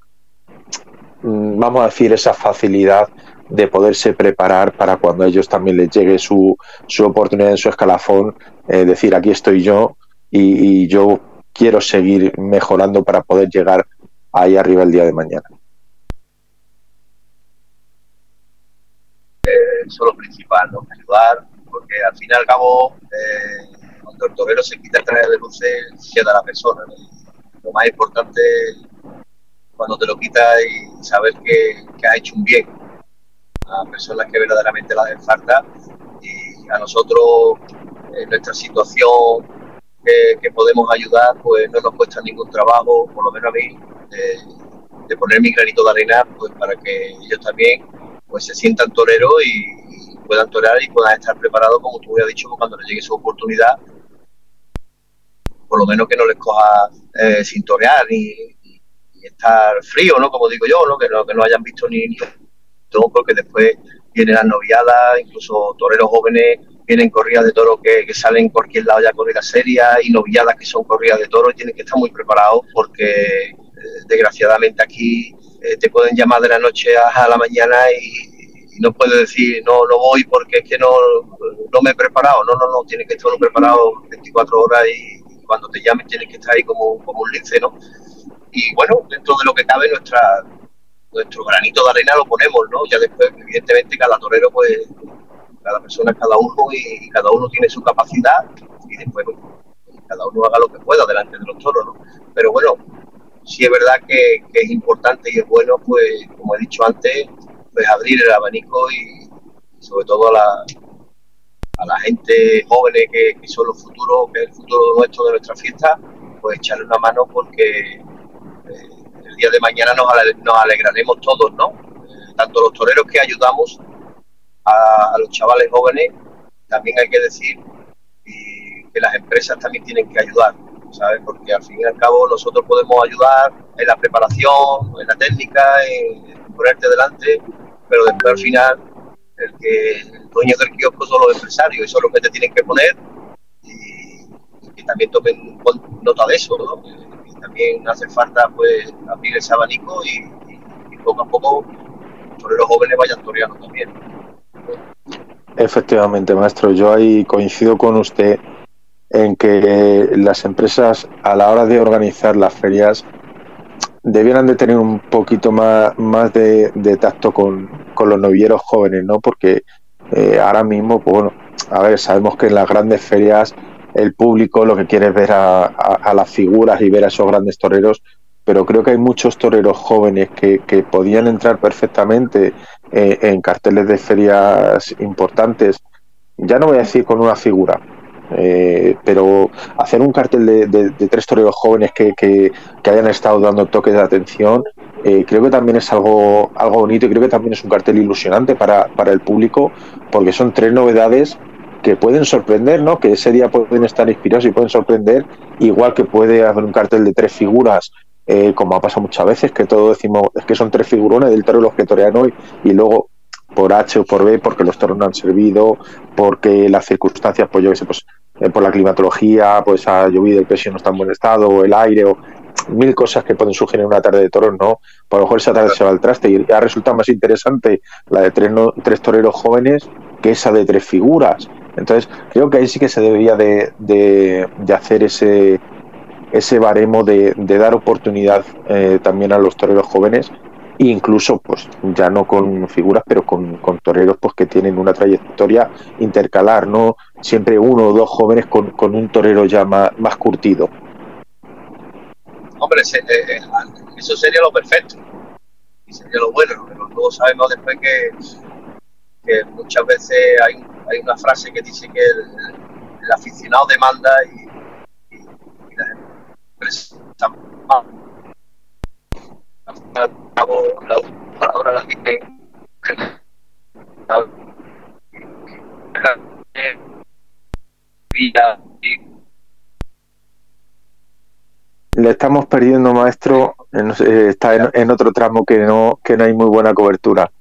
vamos a decir, esa facilidad de poderse preparar para cuando a ellos también les llegue su, su oportunidad en su escalafón, eh, decir aquí estoy yo y, yo quiero seguir mejorando para poder llegar ahí arriba el día de mañana. Eh, eso es lo principal, ¿no? ayudar, porque al fin y al cabo, eh, cuando el torero se quita el traje de luces, queda la persona. Lo más importante cuando te lo quitas y saber que, que has hecho un bien. A personas que verdaderamente la hacen falta y a nosotros en nuestra situación que, podemos ayudar pues no nos cuesta ningún trabajo, por lo menos a mí, de, poner mi granito de arena pues para que ellos también pues se sientan toreros y, puedan torear y puedan estar preparados como tú has dicho cuando les llegue su oportunidad por lo menos que no les coja eh, sin torear ni, estar frío, ¿no? Como digo yo, ¿no? Que no, que no hayan visto ni, todo porque después vienen las noviadas, incluso toreros jóvenes vienen corridas de toro que, salen en cualquier lado ya corridas serias y noviadas que son corridas de toro y tienen que estar muy preparados porque eh, desgraciadamente aquí eh, te pueden llamar de la noche a, la mañana y, no puedes decir no no voy porque es que no, no me he preparado, no, no, no, tienes que estar preparado 24 horas y cuando te llamen tienes que estar ahí como, como un lince, ¿no? Y bueno, dentro de lo que cabe nuestra nuestro granito de arena lo ponemos, ¿no? Ya después, evidentemente, cada torero, pues, cada persona es cada uno y, cada uno tiene su capacidad y después pues, cada uno haga lo que pueda delante de los toros, ¿no? Pero bueno, sí es verdad que, es importante y es bueno, pues, como he dicho antes, pues abrir el abanico y, sobre todo a la, a la gente joven que, que, son los futuros, que es el futuro nuestro de nuestra fiesta, pues echarle una mano porque día de mañana nos, alegraremos todos, ¿no? tanto los toreros que ayudamos a, los chavales jóvenes, también hay que decir que las empresas también tienen que ayudar, ¿sabes? Porque al fin y al cabo nosotros podemos ayudar en la preparación, en la técnica, en, ponerte delante, pero después al final el el dueño del kiosco son los empresarios, eso es lo que te tienen que poner y, que también tomen nota de eso, ¿no? También hace falta pues abrir ese abanico y, poco a poco los jóvenes vayan toreando también. Efectivamente, maestro, yo ahí coincido con usted en que las empresas a la hora de organizar las ferias debieran de tener un poquito más, más de, tacto con, los novilleros jóvenes, ¿no? Porque eh, ahora mismo, pues bueno, a ver, sabemos que en las grandes ferias el público lo que quiere es ver a, las figuras y ver a esos grandes toreros, pero creo que hay muchos toreros jóvenes que, podían entrar perfectamente eh, en carteles de ferias importantes. Ya no voy a decir con una figura, eh, pero hacer un cartel de, tres toreros jóvenes que, que, hayan estado dando toques de atención, eh, creo que también es algo, algo bonito y creo que también es un cartel ilusionante para, para el público, porque son tres novedades que pueden sorprender, ¿no? Que ese día pueden estar inspirados y pueden sorprender, igual que puede haber un cartel de tres figuras, eh, como ha pasado muchas veces, que todos decimos es que son tres figurones del toro los que torean hoy, y luego por H o por B, porque los toros no han servido, porque las circunstancias, pues yo qué sé, pues eh, por la climatología, pues ha llovido, el peso no está en buen estado, o el aire, o mil cosas que pueden surgir en una tarde de toros, ¿no? Por lo mejor esa tarde se va al traste y ha resultado más interesante la de tres, tres toreros jóvenes que esa de tres figuras. Entonces, creo que ahí sí que se debería de, de, hacer ese, ese baremo de, dar oportunidad eh, también a los toreros jóvenes e incluso pues ya no con figuras pero con, toreros pues que tienen una trayectoria intercalar no siempre uno o dos jóvenes con, un torero ya más, curtido. Hombre eh, eh, eso sería lo perfecto. Y sería lo bueno pero todos sabemos después que, que muchas veces hay hay una frase que dice que el, aficionado demanda y, y. La palabra le estamos perdiendo maestro eh, está en, en otro tramo que no que no hay muy buena cobertura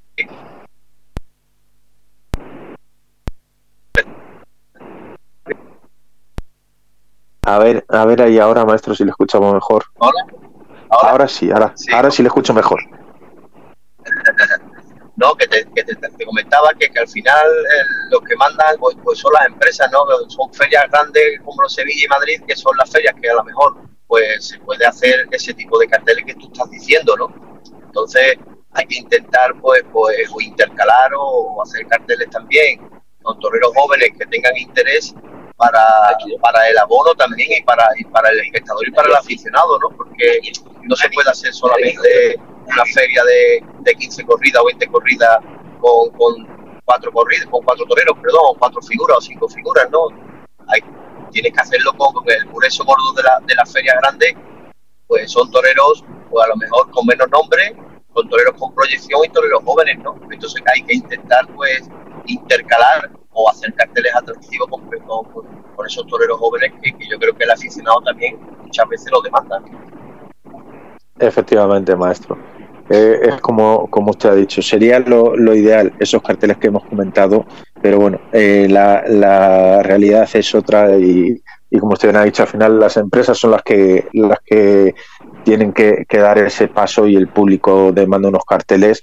A ver, a ver ahí ahora, maestro, si le escuchamos mejor. ¿Ahora? ¿Ahora? sí, ahora sí, ahora sí le escucho mejor. <laughs> no, que te, comentaba que, al final lo que mandan pues, pues, son las empresas, ¿no? Son ferias grandes como los Sevilla y Madrid, que son las ferias que a lo mejor pues se puede hacer ese tipo de carteles que tú estás diciendo, ¿no? Entonces hay que intentar pues, pues o intercalar o hacer carteles también con toreros jóvenes que tengan interés para, para el abono también y para, para el espectador y para el aficionado, ¿no? Porque no se puede hacer solamente una feria de, de 15 corridas o 20 corridas con, con cuatro corridas, con cuatro toreros, perdón, cuatro figuras o cinco figuras, ¿no? Hay, tienes que hacerlo con, el grueso gordo de la, de la feria grande, pues son toreros, pues a lo mejor con menos nombre, con toreros con proyección y toreros jóvenes, ¿no? Entonces hay que intentar, pues, intercalar o hacer carteles atractivos con, con, esos toreros jóvenes que, yo creo que el aficionado también muchas veces lo demanda. Efectivamente, maestro. Eh, es como, como usted ha dicho, sería lo, lo, ideal esos carteles que hemos comentado, pero bueno, eh, la, la, realidad es otra y, y, como usted ha dicho, al final las empresas son las que, las que tienen que dar ese paso y el público demanda unos carteles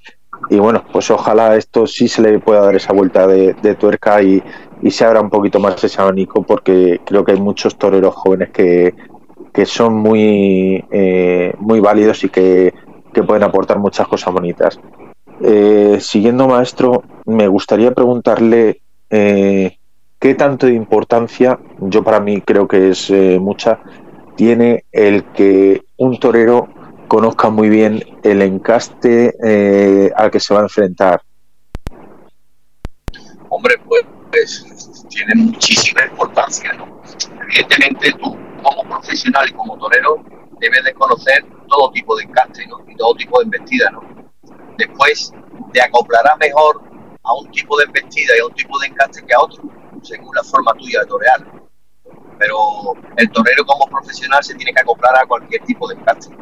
y bueno, pues ojalá esto sí se le pueda dar esa vuelta de, tuerca y, y, se abra un poquito más ese abanico porque creo que hay muchos toreros jóvenes que, que son muy, eh, muy válidos y que que pueden aportar muchas cosas bonitas. Eh, siguiendo, maestro, me gustaría preguntarle eh, qué tanto de importancia, yo para mí creo que es eh, mucha, tiene el que un torero conozca muy bien el encaste al que se va a enfrentar. Hombre, pues, pues tiene muchísima importancia. Evidentemente tú como profesional y como torero debes de conocer todo tipo de encaste y todo tipo de embestida. ¿no? Después te acoplarás mejor a un tipo de embestida y a un tipo de encaste que a otro, según la forma tuya de torear. Pero el torero como profesional se tiene que acoplar a cualquier tipo de encaste.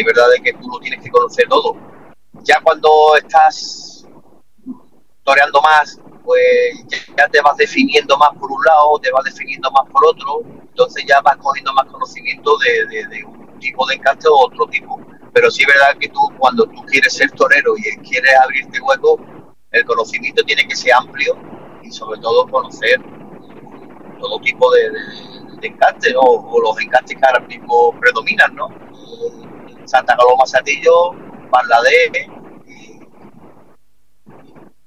Es verdad que tú lo tienes que conocer todo. Ya cuando estás toreando más, pues ya te vas definiendo más por un lado, te vas definiendo más por otro, entonces ya vas cogiendo más conocimiento de, de un tipo de encaste o otro tipo. Pero sí es verdad que tú, cuando tú quieres ser torero y quieres abrirte hueco, el conocimiento tiene que ser amplio y sobre todo conocer todo tipo de, de, encaste, o los encastes que ahora mismo predominan, ¿no? Santa Coloma Satillo, Bangladesh,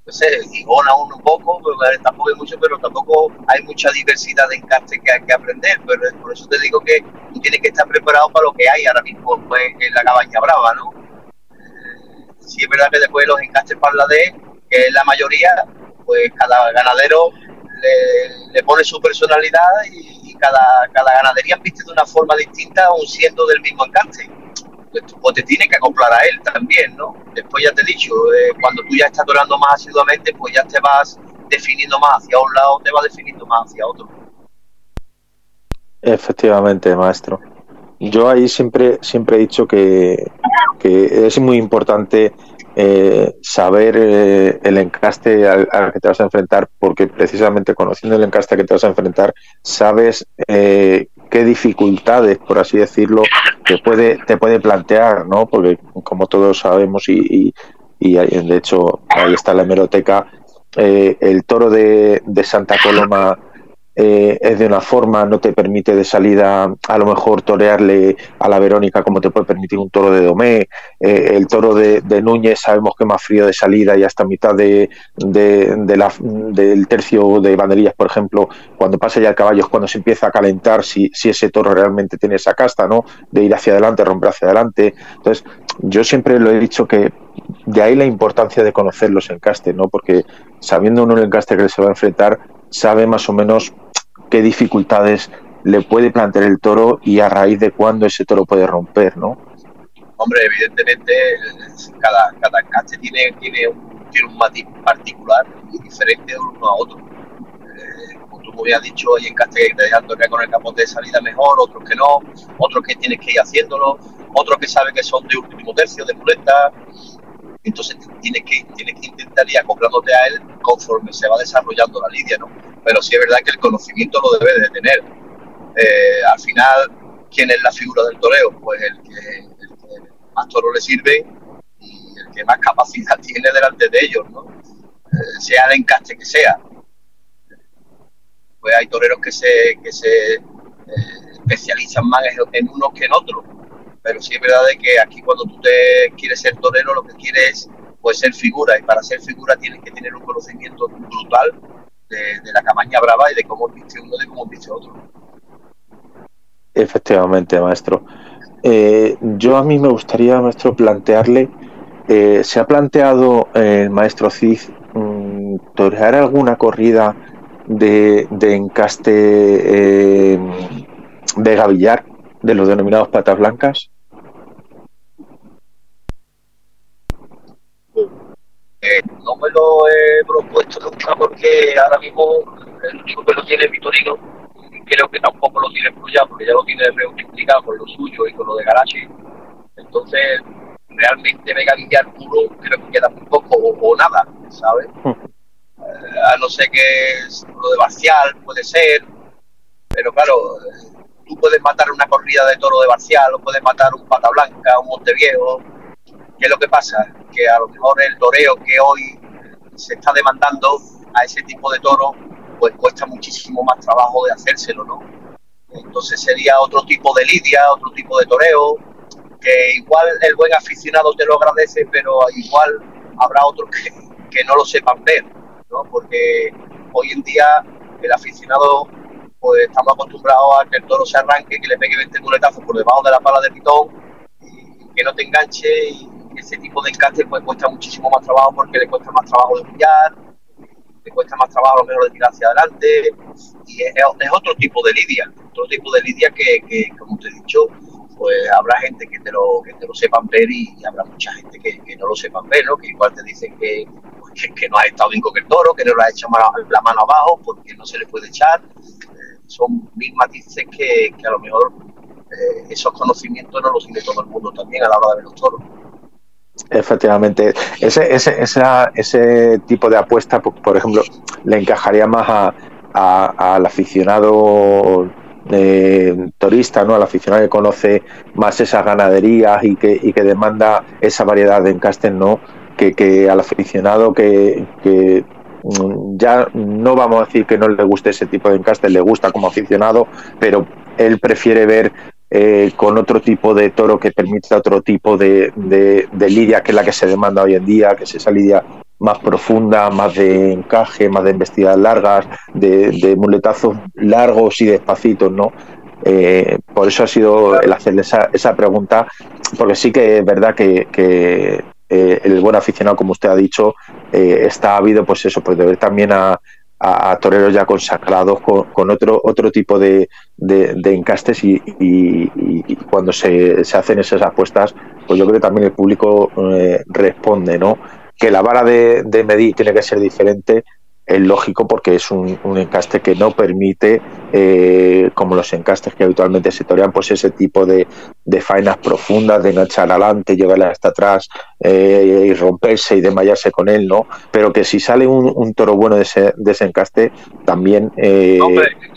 no sé, Gijona un poco, pues, tampoco hay mucho, pero tampoco hay mucha diversidad de encastes que hay que aprender. Pero por eso te digo que tú tienes que estar preparado para lo que hay ahora mismo pues, en la cabaña brava, ¿no? Sí es verdad que después los encastes para D, que es la mayoría, pues cada ganadero le, pone su personalidad y, cada, cada ganadería viste de una forma distinta, aun siendo del mismo encaste o te tiene que acoplar a él también, ¿no? Después ya te he dicho, eh, cuando tú ya estás orando más asiduamente, pues ya te vas definiendo más hacia un lado, te vas definiendo más hacia otro. Efectivamente, maestro. Yo ahí siempre, siempre he dicho que, que es muy importante eh, saber eh, el encaste al, que te vas a enfrentar, porque precisamente conociendo el encaste que te vas a enfrentar, sabes eh, qué dificultades, por así decirlo, te puede, te puede plantear, ¿no? Porque como todos sabemos y, y, de hecho ahí está la hemeroteca, el toro de, de Santa Coloma eh, es de una forma, no te permite de salida a lo mejor torearle a la Verónica como te puede permitir un toro de Domé. Eh, el toro de, Núñez sabemos que es más frío de salida y hasta mitad de, de, la, del tercio de banderillas, por ejemplo, cuando pasa ya el caballo es cuando se empieza a calentar si, si ese toro realmente tiene esa casta, ¿no? De ir hacia adelante, romper hacia adelante. Entonces, yo siempre lo he dicho que de ahí la importancia de conocer los encastes, ¿no? Porque sabiendo uno el encaste que se va a enfrentar, sabe más o menos qué dificultades le puede plantear el toro y a raíz de cuándo ese toro puede romper, ¿no? Hombre, evidentemente cada, cada tiene, tiene, un, tiene un matiz particular y diferente uno a otro. Eh, como tú me habías dicho, hay encastes que te dejan torear con el capote de salida mejor, otros que no, otros que tienes que ir haciéndolo, otros que sabes que son de último tercio, de muleta. Entonces tienes que, tienes que intentar ir acoplándote a él conforme se va desarrollando la lidia, ¿no? Pero sí es verdad que el conocimiento lo debe de tener. Eh, al final, ¿quién es la figura del toreo? Pues el que, el que más toro le sirve y el que más capacidad <laughs> tiene delante de ellos, ¿no? Eh, sea el encaste que sea. Pues hay toreros que se, que se eh, especializan más en unos que en otros. Pero sí es verdad de que aquí cuando tú te quieres ser torero, lo que quieres pues ser figura. Y para ser figura tienes que tener un conocimiento brutal de, la camaña brava y de cómo viste uno y cómo viste otro. Efectivamente, maestro. Eh, yo a mí me gustaría, maestro, plantearle, se ha planteado el maestro Cid Mm, torear alguna corrida de, encaste eh, de gavillar, de los denominados patas blancas? Eh, no me lo he propuesto nunca porque ahora mismo el único que lo tiene es Vitorino creo que tampoco lo tiene ya porque ya lo tiene multiplicado con lo suyo y con lo de Garachi. Entonces, realmente Vega Villar puro creo que queda muy poco o, nada, ¿sabes? Hmm. Eh, a no ser que lo de Barcial puede ser, pero claro, tú puedes matar una corrida de toro de Barcial o puedes matar un pata blanca, un Monteviejo. ¿Qué es lo que pasa? Que a lo mejor el toreo que hoy se está demandando a ese tipo de toro, pues cuesta muchísimo más trabajo de hacérselo, ¿no? Entonces sería otro tipo de lidia, otro tipo de toreo, que igual el buen aficionado te lo agradece, pero igual habrá otros que, no lo sepan ver, ¿no? Porque hoy en día el aficionado, pues estamos acostumbrados a que el toro se arranque, que le pegue 20 muletazos por debajo de la pala del pitón, y que no te enganche, y ese tipo de encaste pues cuesta muchísimo más trabajo porque le cuesta más trabajo de pillar, le cuesta más trabajo a lo mejor de tirar hacia adelante, y es, otro tipo de lidia, otro tipo de lidia que, que como te he dicho, pues habrá gente que te lo, que te lo sepan ver y, habrá mucha gente que, no lo sepan ver, ¿no? Que igual te dicen que, pues, que, no ha estado bien con el toro, que no le ha hecho la mano abajo porque no se le puede echar. Son mil matices que, a lo mejor eh, esos conocimientos no los tiene todo el mundo también a la hora de ver los toros. Efectivamente, ese, ese, ese tipo de apuesta, por, ejemplo, le encajaría más a, al aficionado eh, torista, ¿no? al aficionado que conoce más esas ganaderías y que, y que demanda esa variedad de encastes, ¿no? que, que al aficionado que, que mm, ya no vamos a decir que no le guste ese tipo de encastes, le gusta como aficionado, pero él prefiere ver eh, con otro tipo de toro que permita otro tipo de, de, lidia que es la que se demanda hoy en día, que es esa lidia más profunda, más de encaje, más de embestidas largas, de, muletazos largos y despacitos, ¿no? Eh, por eso ha sido el hacerle esa, pregunta, porque sí que es verdad que, eh, el buen aficionado, como usted ha dicho, está habido, pues eso, pues de ver también a, toreros ya consagrados con, otro otro tipo de, de, encastes y, cuando se, se, hacen esas apuestas, pues yo creo que también el público responde, ¿no? que la vara de, medir tiene que ser diferente es lógico porque es un, encaste que no permite, eh, como los encastes que habitualmente se torean, pues ese tipo de, de faenas profundas, de enganchar adelante, llevarla hasta atrás eh, y romperse y desmayarse con él, ¿no? Pero que si sale un, toro bueno de ese, de ese encaste, también eh,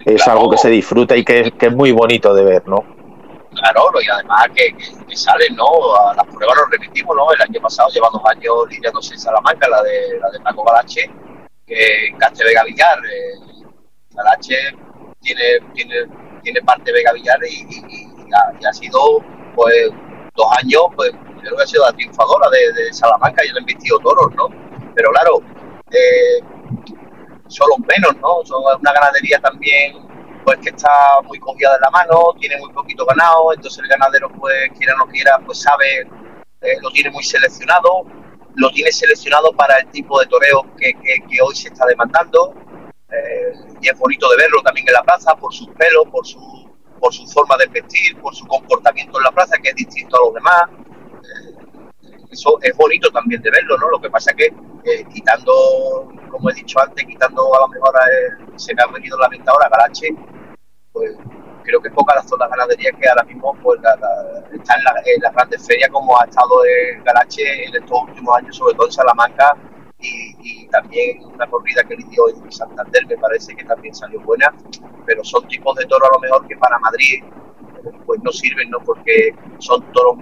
es algo que se disfruta y que, que es muy bonito de ver, ¿no? Claro, y además que, que, salen, ¿no? A las pruebas nos repetimos, ¿no? El año pasado lleva dos años lidiándose en Salamanca, la de la de Paco Galache, que Caste Vega Villar. Eh, Galache tiene, tiene, tiene parte Vega Villar y, ha, sido, pues, dos años, pues, creo que ha sido la triunfadora de, de Salamanca y le han vestido toros, ¿no? Pero claro, eh, son los menos, ¿no? Son una ganadería también pues que está muy cogida de la mano, tiene muy poquito ganado, entonces el ganadero, pues quiera o no quiera, pues sabe, eh, lo tiene muy seleccionado, lo tiene seleccionado para el tipo de toreo que, hoy se está demandando, eh, y es bonito de verlo también en la plaza, por sus pelos, por su, por su forma de vestir, por su comportamiento en la plaza, que es distinto a los demás. Eh, eso es bonito también de verlo, ¿no? Lo que pasa es que eh, quitando, como he dicho antes, quitando a lo mejor, eh, se me ha venido la mente ahora Garache, pues creo que pocas las zonas ganaderías que ahora mismo pues, están en, las grandes ferias como ha estado el Garache en estos últimos años, sobre todo en Salamanca y, también una corrida que le dio en Santander me parece que también salió buena, pero son tipos de toros a lo mejor que para Madrid pues no sirven, ¿no? Porque son toros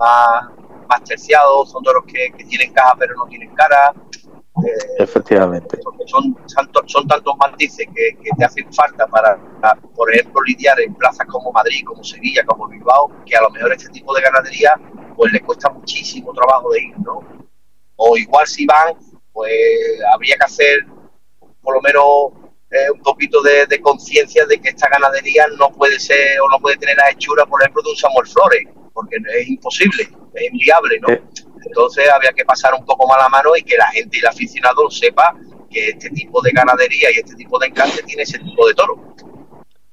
más, más terciados, son toros que, tienen caja pero no tienen cara. Eh, Efectivamente. Son, son, tantos matices que, te hacen falta para, por ejemplo, lidiar en plazas como Madrid, como Sevilla, como Bilbao, que a lo mejor este tipo de ganadería pues le cuesta muchísimo trabajo de ir, ¿no? O igual si van, pues habría que hacer por lo menos eh, un poquito de, conciencia de que esta ganadería no puede ser o no puede tener la hechura, por ejemplo, de un Samuel Flores, porque es imposible, es inviable, ¿no? Entonces había que pasar un poco más la mano y que la gente y el aficionado sepa que este tipo de ganadería y este tipo de encante tiene ese tipo de toro.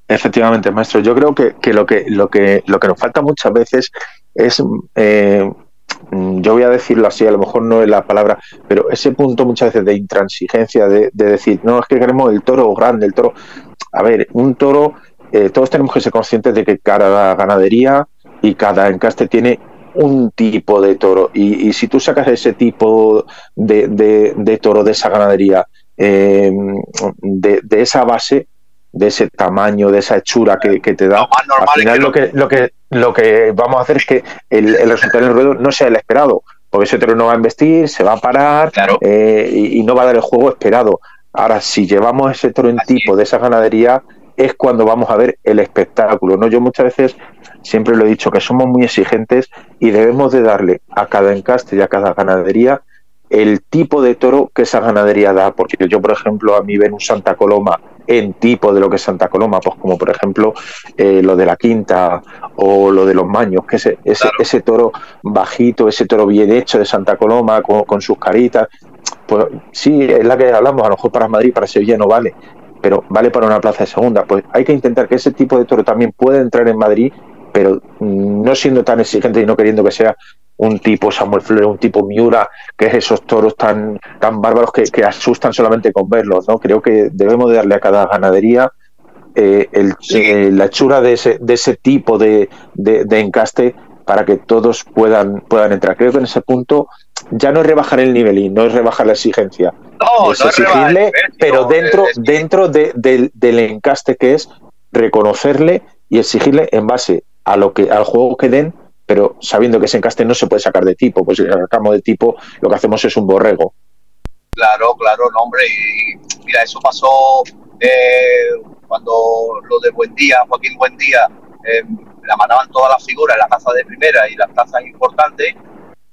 Efectivamente, maestro. Yo creo que, que, lo que lo que lo que nos falta muchas veces es eh, Mm, yo voy a decirlo así, a lo mejor no es la palabra, pero ese punto muchas veces de intransigencia, de, decir, no, es que queremos el toro grande, el toro. A ver, un toro, eh, todos tenemos que ser conscientes de que cada ganadería y cada encaste tiene un tipo de toro. Y, si tú sacas ese tipo de, toro de esa ganadería, eh, de, esa base, de ese tamaño, de esa hechura que, te da, al final lo que, lo que lo que vamos a hacer es que el, resultado del ruedo no sea el esperado, porque ese toro no va a investir, se va a parar eh, y, no va a dar el juego esperado. Ahora, si llevamos ese toro en tipo de esa ganadería, es cuando vamos a ver el espectáculo. ¿no? Yo muchas veces siempre lo he dicho que somos muy exigentes y debemos de darle a cada encaste y a cada ganadería el tipo de toro que esa ganadería da. Porque yo, por ejemplo, a mí ven un Santa Coloma en tipo de lo que es Santa Coloma, pues como por ejemplo eh, lo de la quinta o lo de los maños, que ese, ese, ese toro bajito, ese toro bien hecho de Santa Coloma con, sus caritas, pues sí, es la que hablamos, a lo mejor para Madrid, para Sevilla no vale, pero vale para una plaza de segunda. Pues hay que intentar que ese tipo de toro también pueda entrar en Madrid, pero no siendo tan exigente y no queriendo que sea un tipo Samuel Flores, un tipo Miura, que es esos toros tan, tan bárbaros que, asustan solamente con verlos, ¿no? Creo que debemos de darle a cada ganadería eh, el, eh, la hechura de ese, de ese tipo de, de, encaste para que todos puedan, puedan entrar. Creo que en ese punto ya no es rebajar el nivel y no es rebajar la exigencia. No, exigirle, pero dentro, dentro del encaste que es reconocerle y exigirle en base a lo que al juego que den pero sabiendo que ese encaste no se puede sacar de tipo, pues si sacamos de tipo, lo que hacemos es un borrego. Claro, claro, no, hombre, y mira, eso pasó eh, cuando lo de Buen Día, Joaquín Buen Día, eh, la mataban todas las figuras, la plaza de primera y las plazas importantes,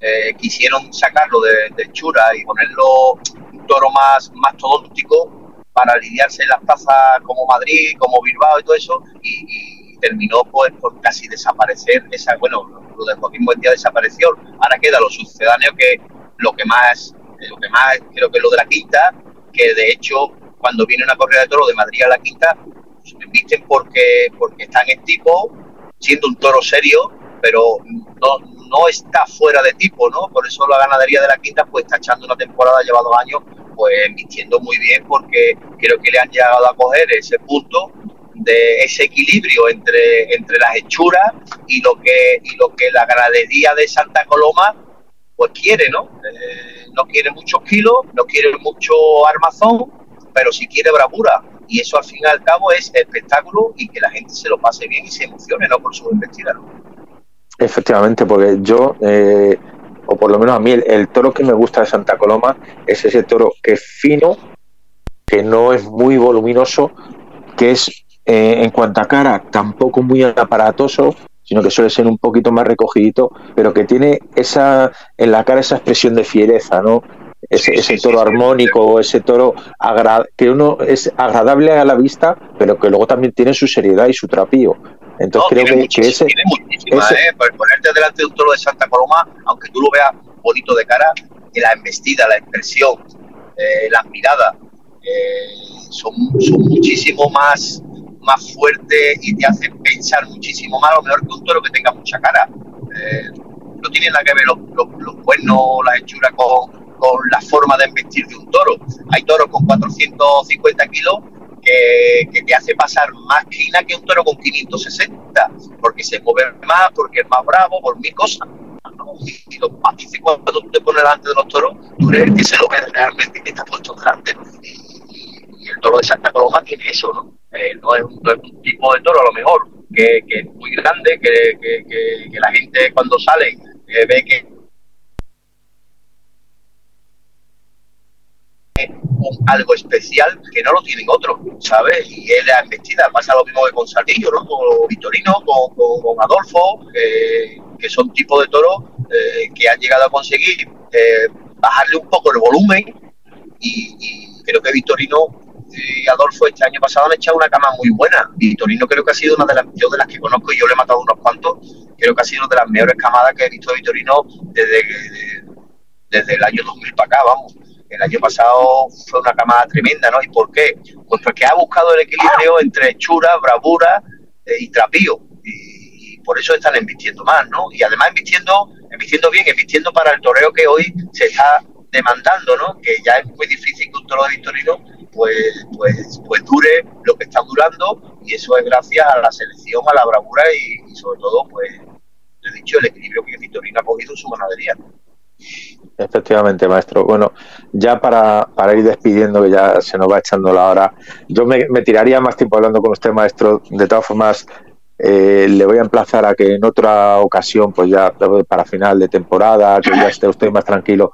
eh, quisieron sacarlo de, de, Chura y ponerlo toro más, más todóptico para lidiarse en las plazas como Madrid, como Bilbao y todo eso, y terminó pues por casi desaparecer esa, bueno, lo de Joaquín Buendía desapareció, ahora queda lo sucedáneo que lo que más, lo que más creo que es lo de la quinta, que de hecho cuando viene una corrida de toro de Madrid a la quinta, pues, visten porque, porque están en tipo, siendo un toro serio, pero no, no está fuera de tipo, ¿no? Por eso la ganadería de la quinta pues está echando una temporada, lleva dos años, pues vistiendo muy bien porque creo que le han llegado a coger ese punto de ese equilibrio entre, entre las hechuras y lo que y lo que la ganadería de Santa Coloma pues quiere, ¿no? Eh, no quiere muchos kilos, no quiere mucho armazón, pero sí quiere bravura. Y eso al fin y al cabo es espectáculo y que la gente se lo pase bien y se emocione, ¿no? Por su investida, Efectivamente, porque yo, eh, o por lo menos a mí, el, el, toro que me gusta de Santa Coloma es ese toro que es fino, que no es muy voluminoso, que es eh, en cuanto a cara, tampoco muy aparatoso, sino que suele ser un poquito más recogidito, pero que tiene esa en la cara esa expresión de fiereza, ¿no? Ese, toro armónico, ese toro que uno es agradable a la vista, pero que luego también tiene su seriedad y su trapío. Entonces creo que, ese, tiene ¿eh? ponerte delante de un toro de Santa Coloma, aunque tú lo veas bonito de cara, la embestida, la expresión, eh, las miradas, son, son muchísimo más más fuerte y te hace pensar muchísimo más, a lo mejor que un toro que tenga mucha cara. Eh, no tiene nada que ver los, los, cuernos, la hechura con, con la forma de embestir de un toro. Hay toros con 450 kilos que, te hace pasar más quina que un toro con 560, porque se mueve más, porque es más bravo, por mil cosas. Y los matices cuando tú te pones delante de los toros, tú eres que se lo ve realmente que está puesto delante. Y, el toro de Santa Coloma tiene eso, ¿no? Eh, no, es un, tipo de toro a lo mejor que, que es muy grande, que, que, que, la gente cuando sale eh, ve que algo especial que no lo tienen otros, ¿sabes? Y él ha investida, pasa lo mismo que con Saltillo, ¿no? Con Vitorino, con, Adolfo, que son tipos de toros eh, que han llegado a conseguir eh, bajarle un poco el volumen y, y, creo que Vitorino y Adolfo este año pasado han echado una cama muy buena. Vitorino creo que ha sido una de las, yo de las que conozco y yo le he matado unos cuantos, creo que ha sido una de las mejores camadas que he visto de Vitorino desde, desde el año 2000 para acá, vamos el año pasado fue una camada tremenda, ¿no? ¿Y por qué? Pues porque ha buscado el equilibrio entre hechura, bravura eh, y trapío. Y, por eso están invirtiendo más, ¿no? Y además invirtiendo, invirtiendo bien, invirtiendo para el toreo que hoy se está demandando, ¿no? Que ya es muy difícil que un toro de Victorino pues, pues, pues dure lo que está durando y eso es gracias a la selección, a la bravura y, sobre todo, pues, he dicho, el equilibrio que Victorino ha cogido en su ganadería. Efectivamente, maestro. Bueno, ya para, para, ir despidiendo, que ya se nos va echando la hora, yo me, tiraría más tiempo hablando con usted, maestro. De todas formas, eh, le voy a emplazar a que en otra ocasión, pues ya para final de temporada, que ya esté usted más tranquilo,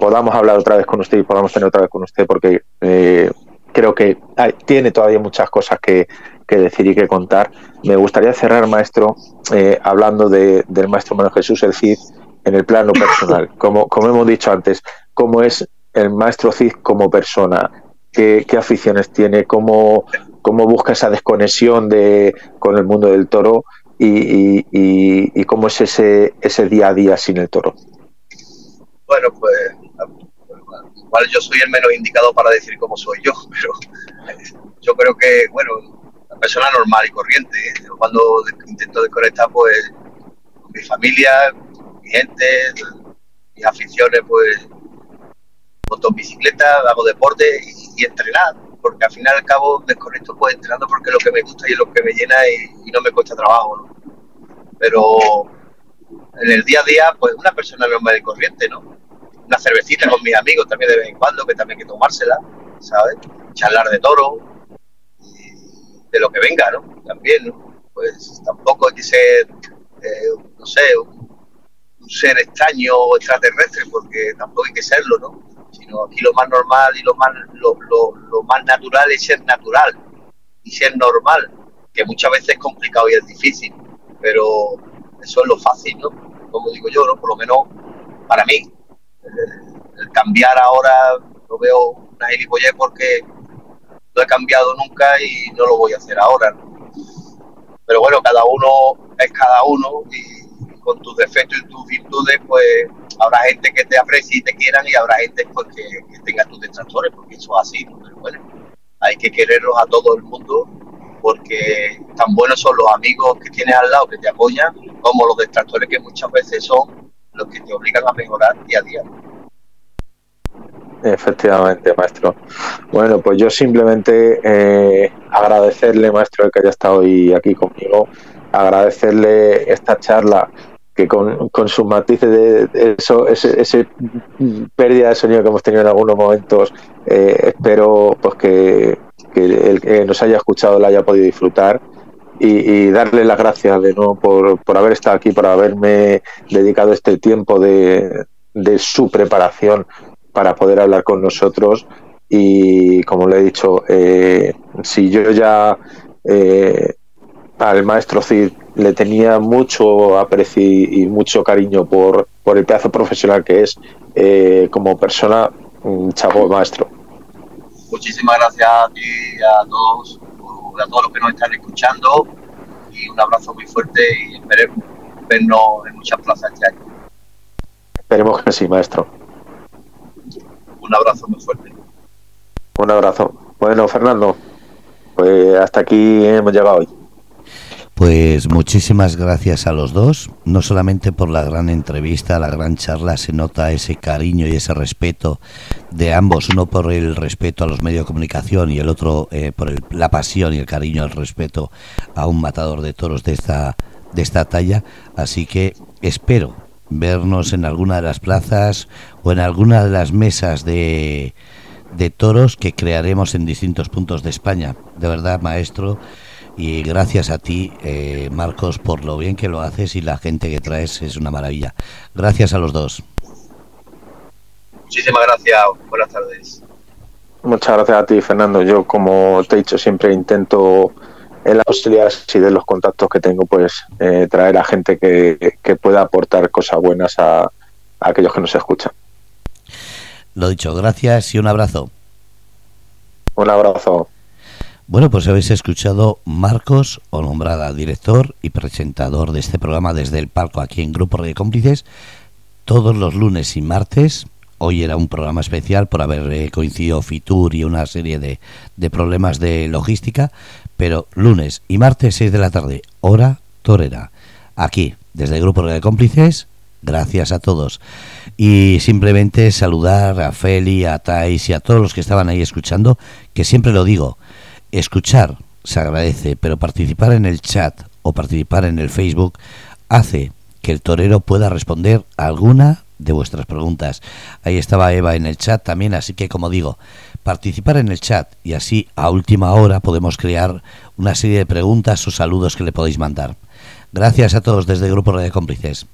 podamos hablar otra vez con usted y podamos tener otra vez con usted, porque eh, creo que tiene todavía muchas cosas que, que, decir y que contar. Me gustaría cerrar, maestro, eh, hablando de, del maestro Manuel Jesús El Cid en el plano personal, <laughs> como, como hemos dicho antes, cómo es el maestro Cid como persona, qué, qué aficiones tiene, cómo, cómo busca esa desconexión de, con el mundo del toro y, y, y, cómo es ese, ese día a día sin el toro. Bueno, pues igual yo soy el menos indicado para decir cómo soy yo, <laughs> pero yo creo que, bueno, una persona normal y corriente. ¿eh? cuando intento desconectar, pues mi familia, mi gente, mis aficiones, pues monto bicicleta, hago deporte y, entrenar, porque al final y al cabo desconecto pues entrenando porque es lo que me gusta y es lo que me llena y, no me cuesta trabajo, ¿no? Pero en el día a día, pues una persona normal y corriente, ¿no? Una cervecita con mis amigos también de vez en cuando, que también hay que tomársela, ¿sabes? Charlar de toro, de lo que venga, ¿no? También, ¿no? Pues tampoco hay que ser, eh, no sé, un un ser extraño o extraterrestre, porque tampoco hay que serlo, ¿no? Sino aquí lo más normal y lo más, lo, lo, más natural es ser natural y ser normal, que muchas veces es complicado y es difícil, pero eso es lo fácil, ¿no? Como digo yo, ¿no? Por lo menos para mí. El, cambiar ahora lo veo una gilipollez porque no he cambiado nunca y no lo voy a hacer ahora, ¿no? Pero bueno, cada uno es cada uno y con tus defectos y tus virtudes, pues habrá gente que te aprecie y te quieran y habrá gente pues, que, tenga tus detractores, porque eso es así. Bueno, hay que quererlos a todo el mundo porque tan buenos son los amigos que tienes al lado que te apoyan como los detractores que muchas veces son los que te obligan a mejorar día a día. Efectivamente, maestro. Bueno, pues yo simplemente eh, agradecerle, maestro, que haya estado hoy aquí conmigo, agradecerle esta charla que con, con sus matices de, eso, ese, pérdida de sonido que hemos tenido en algunos momentos, eh, espero pues que, el que nos haya escuchado la haya podido disfrutar y, darle las gracias de nuevo por, por, haber estado aquí, por haberme dedicado este tiempo de, de su preparación para poder hablar con nosotros. Y como le he dicho, eh, si yo ya eh, al maestro Cid le tenía mucho aprecio y mucho cariño por, por el pedazo profesional que es eh, como persona, un chavo maestro. Muchísimas gracias a ti a todos, a todos los que nos están escuchando y un abrazo muy fuerte y esperemos vernos en muchas plazas este año. Esperemos que sí, maestro. Un abrazo muy fuerte. Un abrazo. Bueno, Fernando, pues hasta aquí hemos llegado hoy. Pues muchísimas gracias a los dos, no solamente por la gran entrevista, la gran charla, se nota ese cariño y ese respeto de ambos, uno por el respeto a los medios de comunicación y el otro eh, por la pasión y el cariño, el respeto a un matador de toros de esta, de esta talla. Así que espero vernos en alguna de las plazas o en alguna de las mesas de, de toros que crearemos en distintos puntos de España. De verdad, maestro y gracias a ti, eh, Marcos, por lo bien que lo haces y la gente que traes es una maravilla. Gracias a los dos. Muchísimas gracias. Buenas tardes. Muchas gracias a ti, Fernando. Yo, como te he dicho, siempre intento en las posibilidades y de los contactos que tengo, pues eh, traer a gente que, que, pueda aportar cosas buenas a, a aquellos que nos escuchan. Lo dicho, gracias y un abrazo. Un abrazo. Bueno, pues habéis escuchado Marcos Olombrada, director y presentador de este programa desde el palco aquí en Grupo de Cómplices, todos los lunes y martes. Hoy era un programa especial por haber eh, coincidido Fitur y una serie de, de problemas de logística, pero lunes y martes 6 de la tarde, hora torera. Aquí, desde el Grupo de Cómplices, gracias a todos. Y simplemente saludar a Feli, a Thais y a todos los que estaban ahí escuchando, que siempre lo digo, Escuchar se agradece, pero participar en el chat o participar en el Facebook hace que el torero pueda responder a alguna de vuestras preguntas. Ahí estaba Eva en el chat también, así que como digo, participar en el chat y así a última hora podemos crear una serie de preguntas o saludos que le podéis mandar. Gracias a todos desde el Grupo de Cómplices.